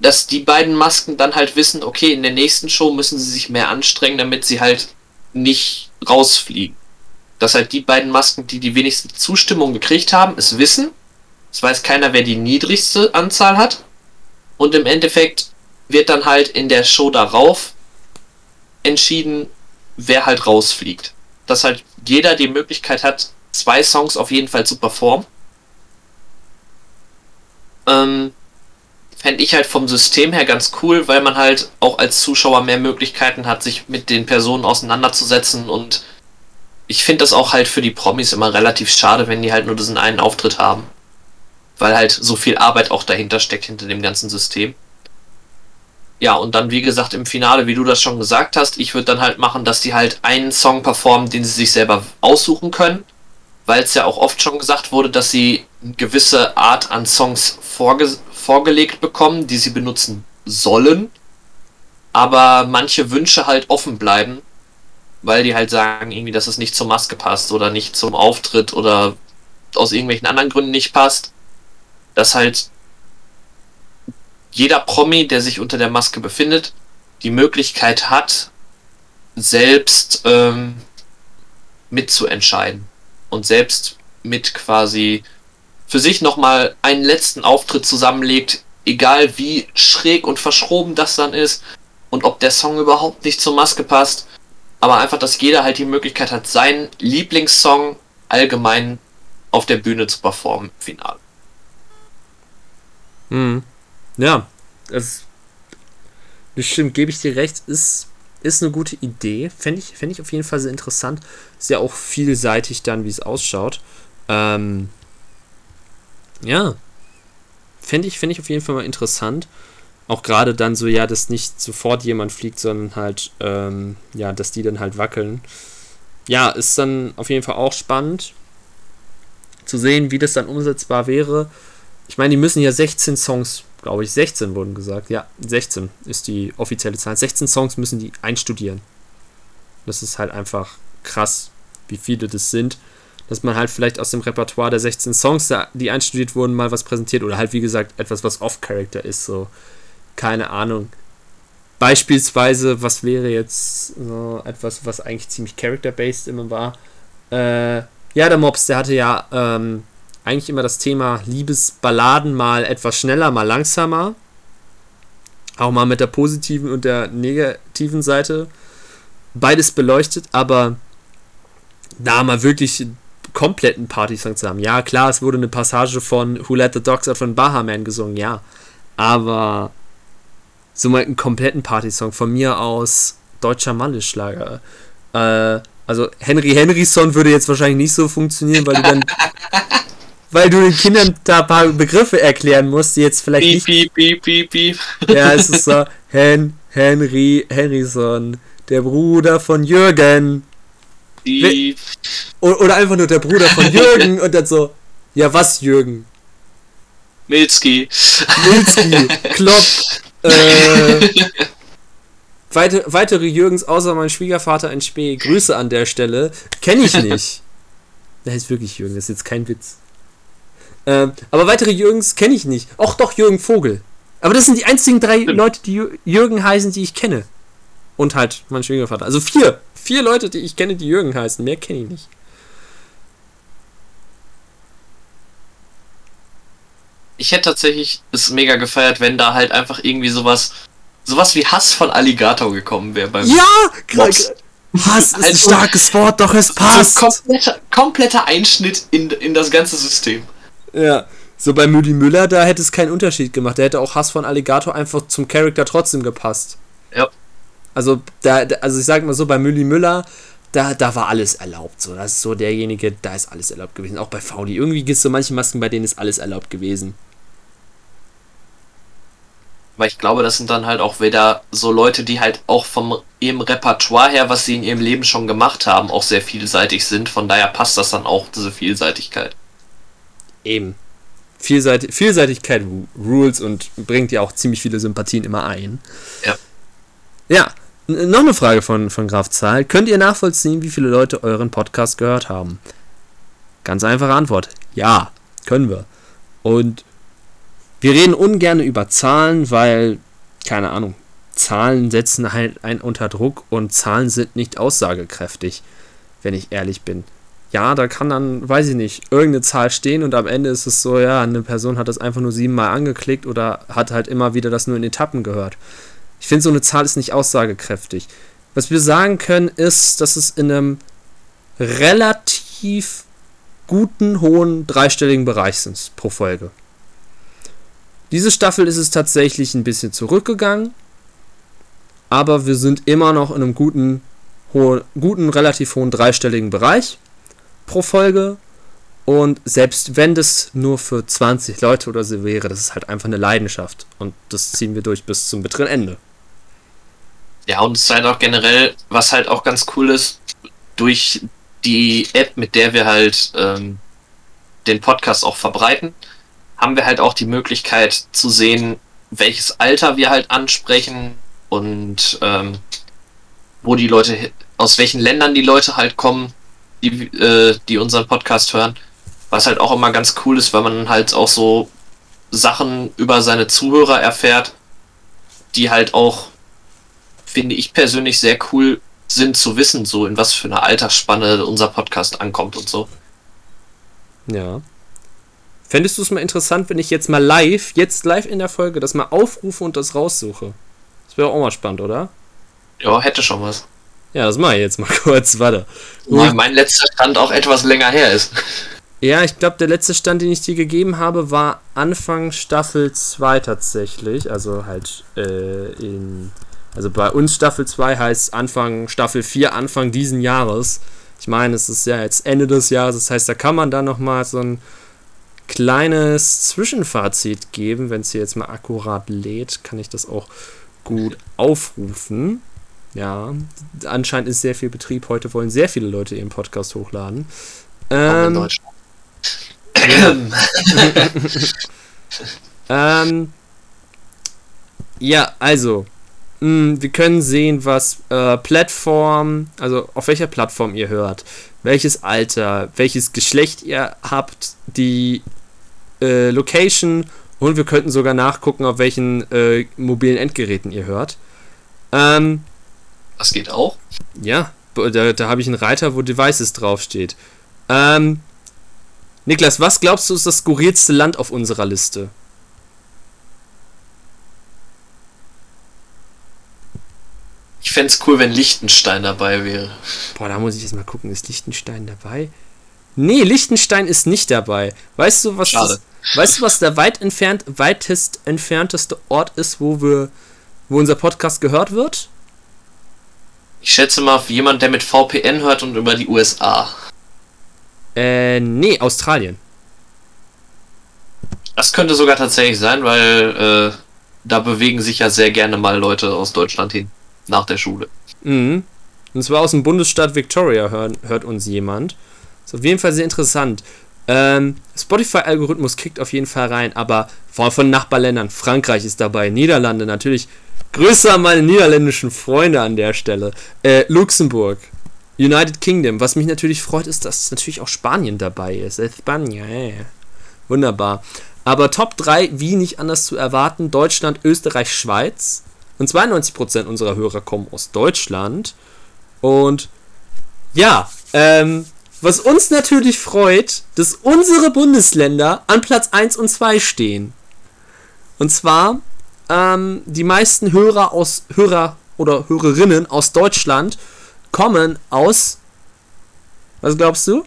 Dass die beiden Masken dann halt wissen, okay, in der nächsten Show müssen sie sich mehr anstrengen, damit sie halt nicht rausfliegen. Dass halt die beiden Masken, die die wenigste Zustimmung gekriegt haben, es wissen. Es weiß keiner, wer die niedrigste Anzahl hat. Und im Endeffekt wird dann halt in der Show darauf entschieden, wer halt rausfliegt. Dass halt jeder die Möglichkeit hat, zwei Songs auf jeden Fall zu performen. Ähm, Fände ich halt vom System her ganz cool, weil man halt auch als Zuschauer mehr Möglichkeiten hat, sich mit den Personen auseinanderzusetzen und ich finde das auch halt für die Promis immer relativ schade, wenn die halt nur diesen einen Auftritt haben. Weil halt so viel Arbeit auch dahinter steckt, hinter dem ganzen System. Ja, und dann, wie gesagt, im Finale, wie du das schon gesagt hast, ich würde dann halt machen, dass die halt einen Song performen, den sie sich selber aussuchen können weil es ja auch oft schon gesagt wurde, dass sie gewisse Art an Songs vorge vorgelegt bekommen, die sie benutzen sollen, aber manche Wünsche halt offen bleiben, weil die halt sagen, irgendwie, dass es nicht zur Maske passt oder nicht zum Auftritt oder aus irgendwelchen anderen Gründen nicht passt, dass halt jeder Promi, der sich unter der Maske befindet, die Möglichkeit hat, selbst ähm, mitzuentscheiden und selbst mit quasi für sich nochmal einen letzten Auftritt zusammenlegt, egal wie schräg und verschroben das dann ist und ob der Song überhaupt nicht zur Maske passt, aber einfach, dass jeder halt die Möglichkeit hat, seinen Lieblingssong allgemein auf der Bühne zu performen im Finale. Hm. Ja, das, das stimmt, gebe ich dir recht, ist ist eine gute Idee. Fände ich, fänd ich auf jeden Fall sehr interessant. Ist ja auch vielseitig dann, wie es ausschaut. Ähm, ja. Fände ich, fänd ich auf jeden Fall mal interessant. Auch gerade dann so, ja, dass nicht sofort jemand fliegt, sondern halt, ähm, ja, dass die dann halt wackeln. Ja, ist dann auf jeden Fall auch spannend zu sehen, wie das dann umsetzbar wäre. Ich meine, die müssen ja 16 Songs glaube ich, 16 wurden gesagt. Ja, 16 ist die offizielle Zahl. 16 Songs müssen die einstudieren. Das ist halt einfach krass, wie viele das sind. Dass man halt vielleicht aus dem Repertoire der 16 Songs, die einstudiert wurden, mal was präsentiert. Oder halt, wie gesagt, etwas, was Off-Character ist. So, keine Ahnung. Beispielsweise, was wäre jetzt so etwas, was eigentlich ziemlich character-based immer war? Äh, ja, der Mops, der hatte ja ähm, eigentlich immer das Thema Liebesballaden mal etwas schneller, mal langsamer. Auch mal mit der positiven und der negativen Seite. Beides beleuchtet, aber da mal wirklich kompletten Party-Song zu haben. Ja, klar, es wurde eine Passage von Who Let the Dogs Out von Baha Man gesungen, ja. Aber so mal einen kompletten Party-Song von mir aus deutscher Manneschlager. Äh, also Henry Henryson würde jetzt wahrscheinlich nicht so funktionieren, weil du dann weil du den Kindern da ein paar Begriffe erklären musst, die jetzt vielleicht piep, nicht... Piep, piep, piep, piep. Ja, es ist so, Hen, Henry, Harrison, der Bruder von Jürgen. Piep. Oder einfach nur der Bruder von Jürgen und dann so, ja was Jürgen? Milski. Milski, Klopp, äh, weite, weitere Jürgens außer mein Schwiegervater in Spee. Grüße an der Stelle. Kenne ich nicht. Der heißt wirklich Jürgen, das ist jetzt kein Witz. Ähm, aber weitere Jürgens kenne ich nicht. Och doch, Jürgen Vogel. Aber das sind die einzigen drei. Leute, die Jürgen heißen, die ich kenne. Und halt mein Schwiegervater. Also vier. Vier Leute, die ich kenne, die Jürgen heißen. Mehr kenne ich nicht. Ich hätte tatsächlich es mega gefeiert, wenn da halt einfach irgendwie sowas, sowas wie Hass von Alligator gekommen wäre beim Ja, Mops. Hass ist ein also starkes Wort, doch es passt. So kompletter, kompletter Einschnitt in, in das ganze System. Ja, So bei Müdi Müller, da hätte es keinen Unterschied gemacht. Da hätte auch Hass von Alligator einfach zum Charakter trotzdem gepasst. Also, da, also ich sag mal so, bei Müdi Müller, da, da war alles erlaubt. So, das ist so derjenige, da ist alles erlaubt gewesen. Auch bei Faudi. Irgendwie gibt es so manche Masken, bei denen ist alles erlaubt gewesen. Weil ich glaube, das sind dann halt auch wieder so Leute, die halt auch vom ihrem Repertoire her, was sie in ihrem Leben schon gemacht haben, auch sehr vielseitig sind. Von daher passt das dann auch, diese Vielseitigkeit. Eben. Vielseitig, Vielseitigkeit rules und bringt ja auch ziemlich viele Sympathien immer ein. Ja. Ja, noch eine Frage von, von Graf Zahl. Könnt ihr nachvollziehen, wie viele Leute euren Podcast gehört haben? Ganz einfache Antwort. Ja, können wir. Und wir reden ungern über Zahlen, weil, keine Ahnung, Zahlen setzen halt einen unter Druck und Zahlen sind nicht aussagekräftig, wenn ich ehrlich bin. Ja, da kann dann, weiß ich nicht, irgendeine Zahl stehen und am Ende ist es so, ja, eine Person hat das einfach nur siebenmal angeklickt oder hat halt immer wieder das nur in Etappen gehört. Ich finde, so eine Zahl ist nicht aussagekräftig. Was wir sagen können, ist, dass es in einem relativ guten, hohen, dreistelligen Bereich sind pro Folge. Diese Staffel ist es tatsächlich ein bisschen zurückgegangen, aber wir sind immer noch in einem guten, hohen, guten relativ hohen dreistelligen Bereich pro Folge. Und selbst wenn das nur für 20 Leute oder so wäre, das ist halt einfach eine Leidenschaft. Und das ziehen wir durch bis zum bitteren Ende. Ja, und es ist halt auch generell, was halt auch ganz cool ist, durch die App, mit der wir halt ähm, den Podcast auch verbreiten, haben wir halt auch die Möglichkeit zu sehen, welches Alter wir halt ansprechen und ähm, wo die Leute, aus welchen Ländern die Leute halt kommen, die, äh, die unseren Podcast hören. Was halt auch immer ganz cool ist, weil man halt auch so Sachen über seine Zuhörer erfährt, die halt auch, finde ich persönlich, sehr cool sind zu wissen, so in was für einer Altersspanne unser Podcast ankommt und so. Ja. Fändest du es mal interessant, wenn ich jetzt mal live, jetzt live in der Folge, das mal aufrufe und das raussuche? Das wäre auch mal spannend, oder? Ja, hätte schon was. Ja, das mache ich jetzt mal kurz, warte. Weil mein letzter Stand auch etwas länger her ist. Ja, ich glaube, der letzte Stand, den ich dir gegeben habe, war Anfang Staffel 2 tatsächlich. Also halt äh, in. Also bei uns Staffel 2 heißt Anfang Staffel 4, Anfang diesen Jahres. Ich meine, es ist ja jetzt Ende des Jahres, das heißt, da kann man dann nochmal so ein kleines Zwischenfazit geben. Wenn es hier jetzt mal akkurat lädt, kann ich das auch gut aufrufen. Ja, anscheinend ist sehr viel Betrieb. Heute wollen sehr viele Leute ihren Podcast hochladen. Ähm, ähm, ja, also, mh, hm, wir können sehen, was äh, Plattform, also auf welcher Plattform ihr hört, welches Alter, welches Geschlecht ihr habt, die äh, Location und wir könnten sogar nachgucken, auf welchen äh, mobilen Endgeräten ihr hört. Ähm, das geht auch? Ja, da, da habe ich einen Reiter, wo Devices draufsteht. Ähm, Niklas, was glaubst du ist das skurrilste Land auf unserer Liste? Fände es cool, wenn Liechtenstein dabei wäre. Boah, da muss ich jetzt mal gucken. Ist Liechtenstein dabei? Nee, Liechtenstein ist nicht dabei. Weißt du, was Schade. Das, weißt du, was der weit entfernt, weitest entfernteste Ort ist, wo wir, wo unser Podcast gehört wird? Ich schätze mal auf jemand, der mit VPN hört und über die USA. Äh, nee, Australien. Das könnte sogar tatsächlich sein, weil äh, da bewegen sich ja sehr gerne mal Leute aus Deutschland hin. Nach der Schule. Mhm. Und zwar aus dem Bundesstaat Victoria hören, hört uns jemand. Ist auf jeden Fall sehr interessant. Ähm, Spotify-Algorithmus kickt auf jeden Fall rein, aber vor allem von Nachbarländern. Frankreich ist dabei, Niederlande natürlich. Grüße an meine niederländischen Freunde an der Stelle. Äh, Luxemburg, United Kingdom. Was mich natürlich freut, ist, dass natürlich auch Spanien dabei ist. Spanien, yeah. Wunderbar. Aber Top 3, wie nicht anders zu erwarten, Deutschland, Österreich, Schweiz. Und 92% unserer Hörer kommen aus Deutschland. Und ja, ähm, was uns natürlich freut, dass unsere Bundesländer an Platz 1 und 2 stehen. Und zwar ähm, die meisten Hörer aus Hörer oder Hörerinnen aus Deutschland kommen aus. Was glaubst du?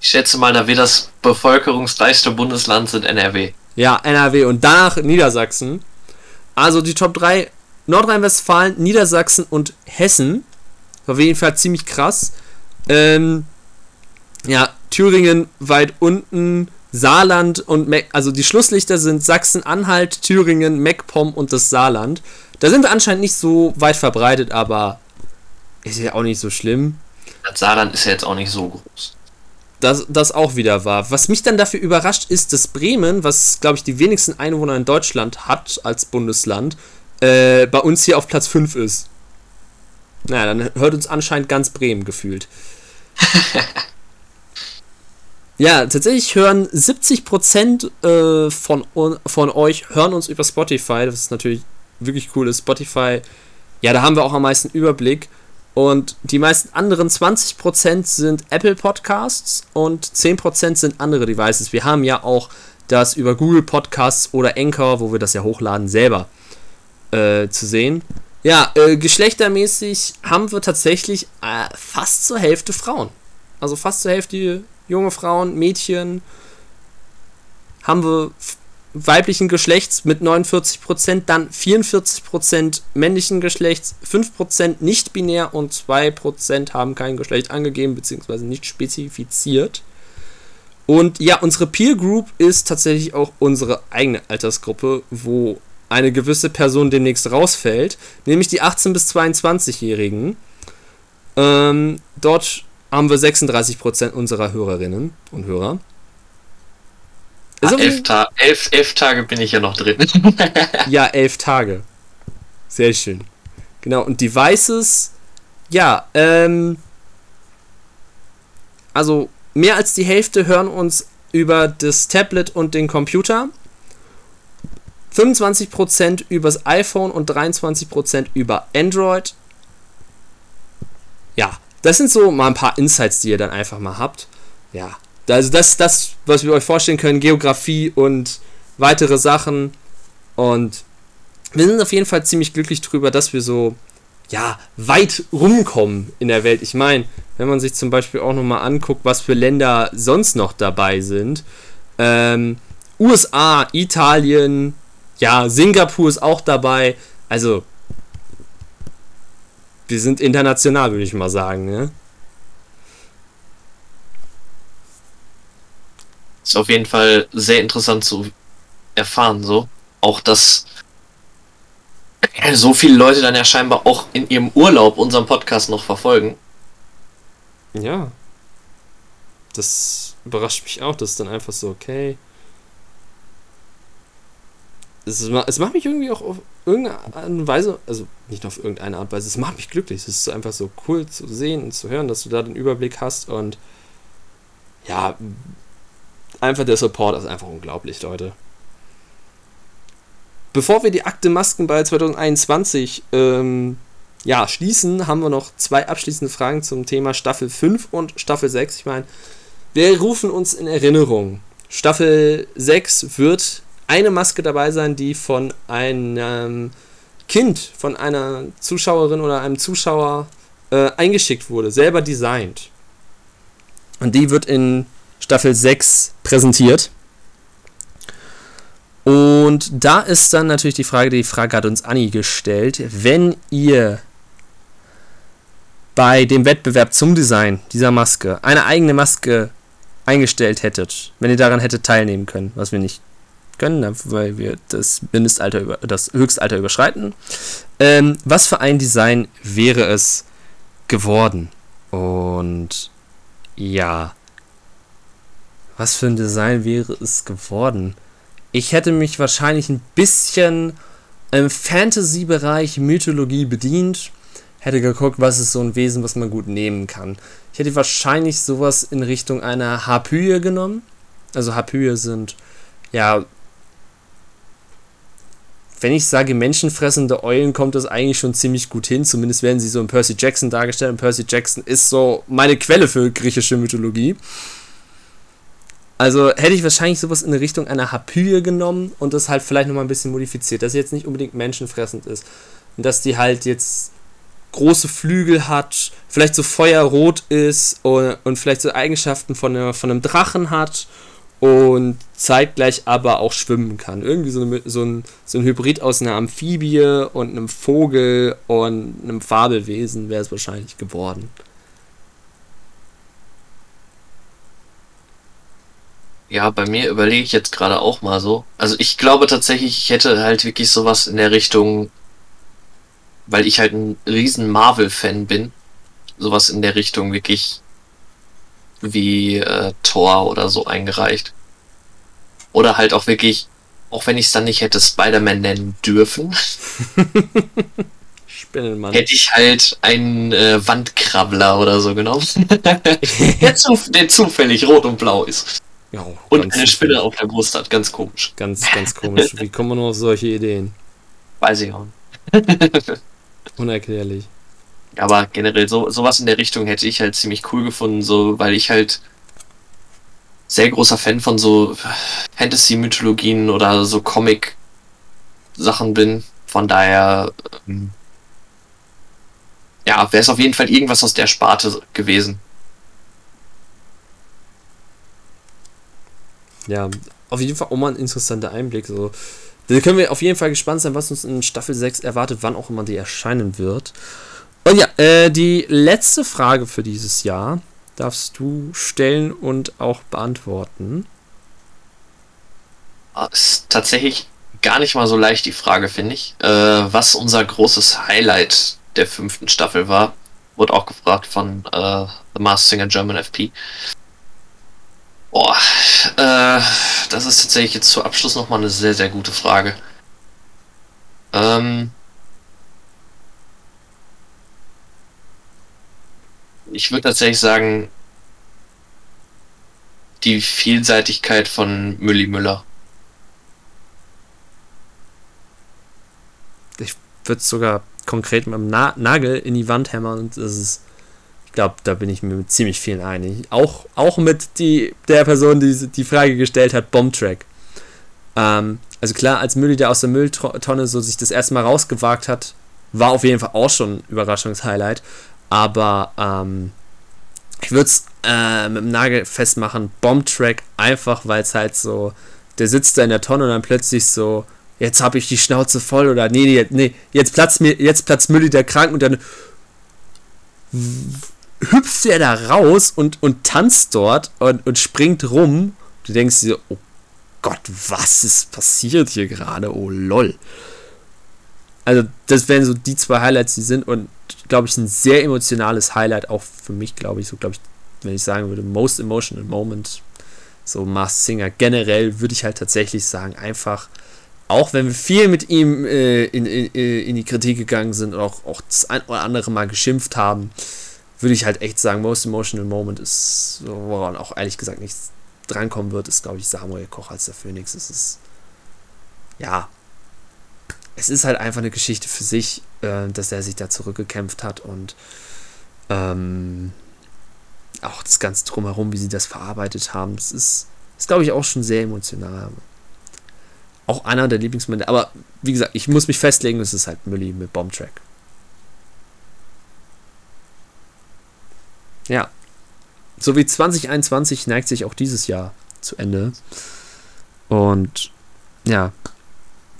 Ich schätze mal, da wird das bevölkerungsreichste Bundesland sind NRW. Ja, NRW und danach Niedersachsen. Also die Top 3 Nordrhein-Westfalen, Niedersachsen und Hessen. Auf jeden Fall ziemlich krass. Ähm, ja, Thüringen weit unten, Saarland und Me also die Schlusslichter sind Sachsen-Anhalt, Thüringen, MacPom und das Saarland. Da sind wir anscheinend nicht so weit verbreitet, aber ist ja auch nicht so schlimm. Das Saarland ist ja jetzt auch nicht so groß. Das, das auch wieder war. Was mich dann dafür überrascht, ist, dass Bremen, was glaube ich die wenigsten Einwohner in Deutschland hat als Bundesland, äh, bei uns hier auf Platz 5 ist. Naja, dann hört uns anscheinend ganz Bremen gefühlt. ja, tatsächlich hören 70% äh, von, von euch hören uns über Spotify. Das ist natürlich wirklich cool. Ist Spotify, ja, da haben wir auch am meisten Überblick. Und die meisten anderen 20% sind Apple Podcasts und 10% sind andere Devices. Wir haben ja auch das über Google Podcasts oder Anchor, wo wir das ja hochladen, selber äh, zu sehen. Ja, äh, geschlechtermäßig haben wir tatsächlich äh, fast zur Hälfte Frauen. Also fast zur Hälfte junge Frauen, Mädchen. Haben wir weiblichen Geschlechts mit 49%, dann 44% männlichen Geschlechts, 5% nicht binär und 2% haben kein Geschlecht angegeben bzw. nicht spezifiziert. Und ja, unsere Peer Group ist tatsächlich auch unsere eigene Altersgruppe, wo eine gewisse Person demnächst rausfällt, nämlich die 18- bis 22-Jährigen. Ähm, dort haben wir 36% unserer Hörerinnen und Hörer. Ah, elf, Ta elf, elf Tage bin ich ja noch drin. ja, elf Tage. Sehr schön. Genau, und Devices, ja, ähm, also mehr als die Hälfte hören uns über das Tablet und den Computer. 25% übers iPhone und 23% über Android. Ja, das sind so mal ein paar Insights, die ihr dann einfach mal habt. Ja, also das das, was wir euch vorstellen können, Geografie und weitere Sachen. Und wir sind auf jeden Fall ziemlich glücklich drüber, dass wir so ja, weit rumkommen in der Welt. Ich meine, wenn man sich zum Beispiel auch nochmal anguckt, was für Länder sonst noch dabei sind. Ähm, USA, Italien, ja, Singapur ist auch dabei. Also, wir sind international, würde ich mal sagen. Ne? Ist auf jeden Fall sehr interessant zu erfahren, so. Auch, dass so viele Leute dann ja scheinbar auch in ihrem Urlaub unseren Podcast noch verfolgen. Ja. Das überrascht mich auch, dass dann einfach so, okay, es, es macht mich irgendwie auch auf irgendeine Weise, also nicht auf irgendeine Art Weise, es macht mich glücklich. Es ist einfach so cool zu sehen und zu hören, dass du da den Überblick hast und ja, einfach der Support ist einfach unglaublich, Leute. Bevor wir die Akte Maskenball 2021 ähm, ja, schließen, haben wir noch zwei abschließende Fragen zum Thema Staffel 5 und Staffel 6. Ich meine, wir rufen uns in Erinnerung. Staffel 6 wird eine Maske dabei sein, die von einem Kind, von einer Zuschauerin oder einem Zuschauer äh, eingeschickt wurde, selber designt. Und die wird in Staffel 6 präsentiert. Und da ist dann natürlich die Frage, die Frage hat uns Anni gestellt, wenn ihr bei dem Wettbewerb zum Design dieser Maske eine eigene Maske eingestellt hättet, wenn ihr daran hättet teilnehmen können, was wir nicht können, ne, weil wir das Mindestalter, über, das Höchstalter überschreiten. Ähm, was für ein Design wäre es geworden? Und ja, was für ein Design wäre es geworden? Ich hätte mich wahrscheinlich ein bisschen im Fantasy-Bereich Mythologie bedient. Hätte geguckt, was ist so ein Wesen, was man gut nehmen kann. Ich hätte wahrscheinlich sowas in Richtung einer Harpyie genommen. Also Harpyie sind ja wenn ich sage menschenfressende Eulen, kommt das eigentlich schon ziemlich gut hin. Zumindest werden sie so in Percy Jackson dargestellt. Und Percy Jackson ist so meine Quelle für griechische Mythologie. Also hätte ich wahrscheinlich sowas in Richtung einer Harpyie genommen und das halt vielleicht nochmal ein bisschen modifiziert, dass sie jetzt nicht unbedingt menschenfressend ist. Und dass die halt jetzt große Flügel hat, vielleicht so feuerrot ist und, und vielleicht so Eigenschaften von, einer, von einem Drachen hat und zeitgleich aber auch schwimmen kann. Irgendwie so, eine, so, ein, so ein Hybrid aus einer Amphibie und einem Vogel und einem Fabelwesen wäre es wahrscheinlich geworden. Ja, bei mir überlege ich jetzt gerade auch mal so. Also ich glaube tatsächlich, ich hätte halt wirklich sowas in der Richtung, weil ich halt ein riesen Marvel-Fan bin, sowas in der Richtung wirklich wie äh, Thor oder so eingereicht. Oder halt auch wirklich, auch wenn ich es dann nicht hätte Spider-Man nennen dürfen, Spinnenmann. hätte ich halt einen äh, Wandkrabbler oder so genommen. der, zuf der zufällig rot und blau ist. Ja, Und eine Spinne auf der Brust hat, ganz komisch. Ganz, ganz komisch. Wie kommen wir nur auf solche Ideen? Weiß ich auch nicht. Unerklärlich. Aber generell so sowas in der Richtung hätte ich halt ziemlich cool gefunden, so weil ich halt sehr großer Fan von so Fantasy-Mythologien oder so Comic-Sachen bin. Von daher, ähm, ja, wäre es auf jeden Fall irgendwas aus der Sparte gewesen. Ja, auf jeden Fall auch mal ein interessanter Einblick. So. Da können wir auf jeden Fall gespannt sein, was uns in Staffel 6 erwartet, wann auch immer die erscheinen wird. Und ja, äh, die letzte Frage für dieses Jahr darfst du stellen und auch beantworten. Ah, Ist tatsächlich gar nicht mal so leicht die Frage, finde ich. Äh, was unser großes Highlight der fünften Staffel war, wurde auch gefragt von äh, The Masked Singer German FP. Boah, äh, das ist tatsächlich jetzt zu Abschluss nochmal eine sehr, sehr gute Frage. Ähm, ich würde tatsächlich sagen, die Vielseitigkeit von Mülli Müller. Wird sogar konkret mit dem Na Nagel in die Wand hämmern und das ist. Glaube, da bin ich mir mit ziemlich vielen einig. Auch, auch mit die, der Person, die die Frage gestellt hat, Bombtrack. Ähm, also klar, als Mülli, der aus der Mülltonne so sich das erste Mal rausgewagt hat, war auf jeden Fall auch schon ein Überraschungshighlight. Aber ähm, ich würde es äh, mit dem Nagel festmachen, Bombtrack, einfach weil es halt so, der sitzt da in der Tonne und dann plötzlich so, jetzt habe ich die Schnauze voll oder nee, nee, nee, jetzt platzt mir, jetzt platzt Mülli der krank und dann hüpft er da raus und, und tanzt dort und, und springt rum. Du denkst dir, oh Gott, was ist passiert hier gerade? Oh lol. Also, das wären so die zwei Highlights, die sind und glaube ich ein sehr emotionales Highlight, auch für mich, glaube ich, so glaube ich, wenn ich sagen würde, most emotional moment, so Mars Singer generell würde ich halt tatsächlich sagen, einfach, auch wenn wir viel mit ihm äh, in, in, in die Kritik gegangen sind und auch, auch das ein oder andere Mal geschimpft haben, würde ich halt echt sagen, most emotional moment ist, woran auch ehrlich gesagt nichts drankommen wird, ist, glaube ich, Samuel Koch als der Phoenix. Es ist, ja, es ist halt einfach eine Geschichte für sich, äh, dass er sich da zurückgekämpft hat und ähm, auch das Ganze drumherum, wie sie das verarbeitet haben. Es ist, ist glaube ich, auch schon sehr emotional. Auch einer der Lieblingsmomente. Aber wie gesagt, ich muss mich festlegen, es ist halt Mülli mit Bombtrack. Ja. So wie 2021 neigt sich auch dieses Jahr zu Ende. Und ja,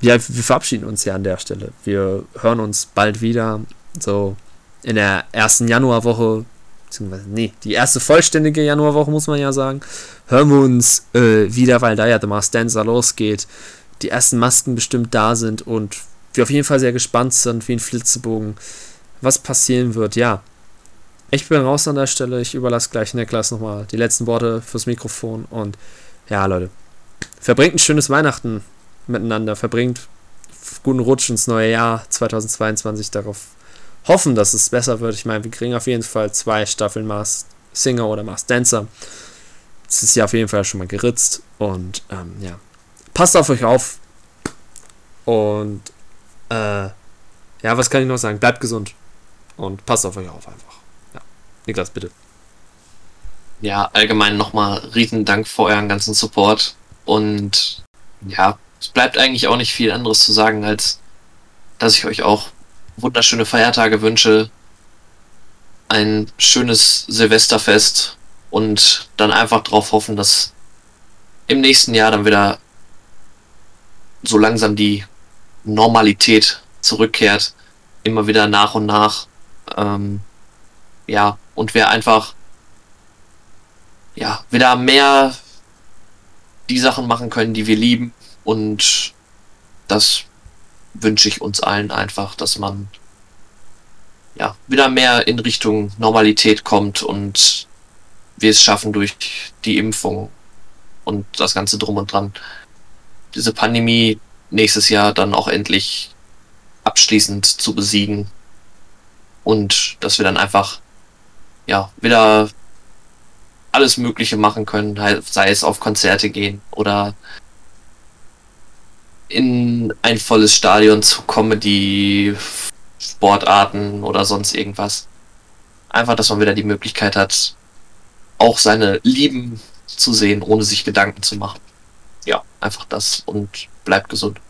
ja, wir verabschieden uns ja an der Stelle. Wir hören uns bald wieder. So in der ersten Januarwoche, beziehungsweise, nee, die erste vollständige Januarwoche, muss man ja sagen, hören wir uns äh, wieder, weil da ja The Masked Dancer losgeht. Die ersten Masken bestimmt da sind und wir auf jeden Fall sehr gespannt sind, wie ein Flitzebogen, was passieren wird. Ja, ich bin raus an der Stelle. Ich überlasse gleich Niklas nochmal die letzten Worte fürs Mikrofon und ja, Leute, verbringt ein schönes Weihnachten miteinander verbringt. Guten Rutsch ins neue Jahr 2022 darauf hoffen, dass es besser wird. Ich meine, wir kriegen auf jeden Fall zwei Staffeln Mars Singer oder Mars Dancer. Es ist ja auf jeden Fall schon mal geritzt und ähm, ja, passt auf euch auf und äh, ja, was kann ich noch sagen? Bleibt gesund und passt auf euch auf einfach. Niklas, bitte. Ja, allgemein nochmal riesen Dank für euren ganzen Support und ja, es bleibt eigentlich auch nicht viel anderes zu sagen, als dass ich euch auch wunderschöne Feiertage wünsche, ein schönes Silvesterfest und dann einfach darauf hoffen, dass im nächsten Jahr dann wieder so langsam die Normalität zurückkehrt, immer wieder nach und nach. Ähm, ja, und wir einfach ja, wieder mehr die Sachen machen können, die wir lieben. Und das wünsche ich uns allen einfach, dass man ja wieder mehr in Richtung Normalität kommt und wir es schaffen durch die Impfung und das Ganze drum und dran, diese Pandemie nächstes Jahr dann auch endlich abschließend zu besiegen und dass wir dann einfach ja wieder alles Mögliche machen können, halt, sei es auf Konzerte gehen oder in ein volles Stadion zu Comedy, Sportarten oder sonst irgendwas. Einfach, dass man wieder die Möglichkeit hat, auch seine Lieben zu sehen, ohne sich Gedanken zu machen. Ja, einfach das und bleibt gesund.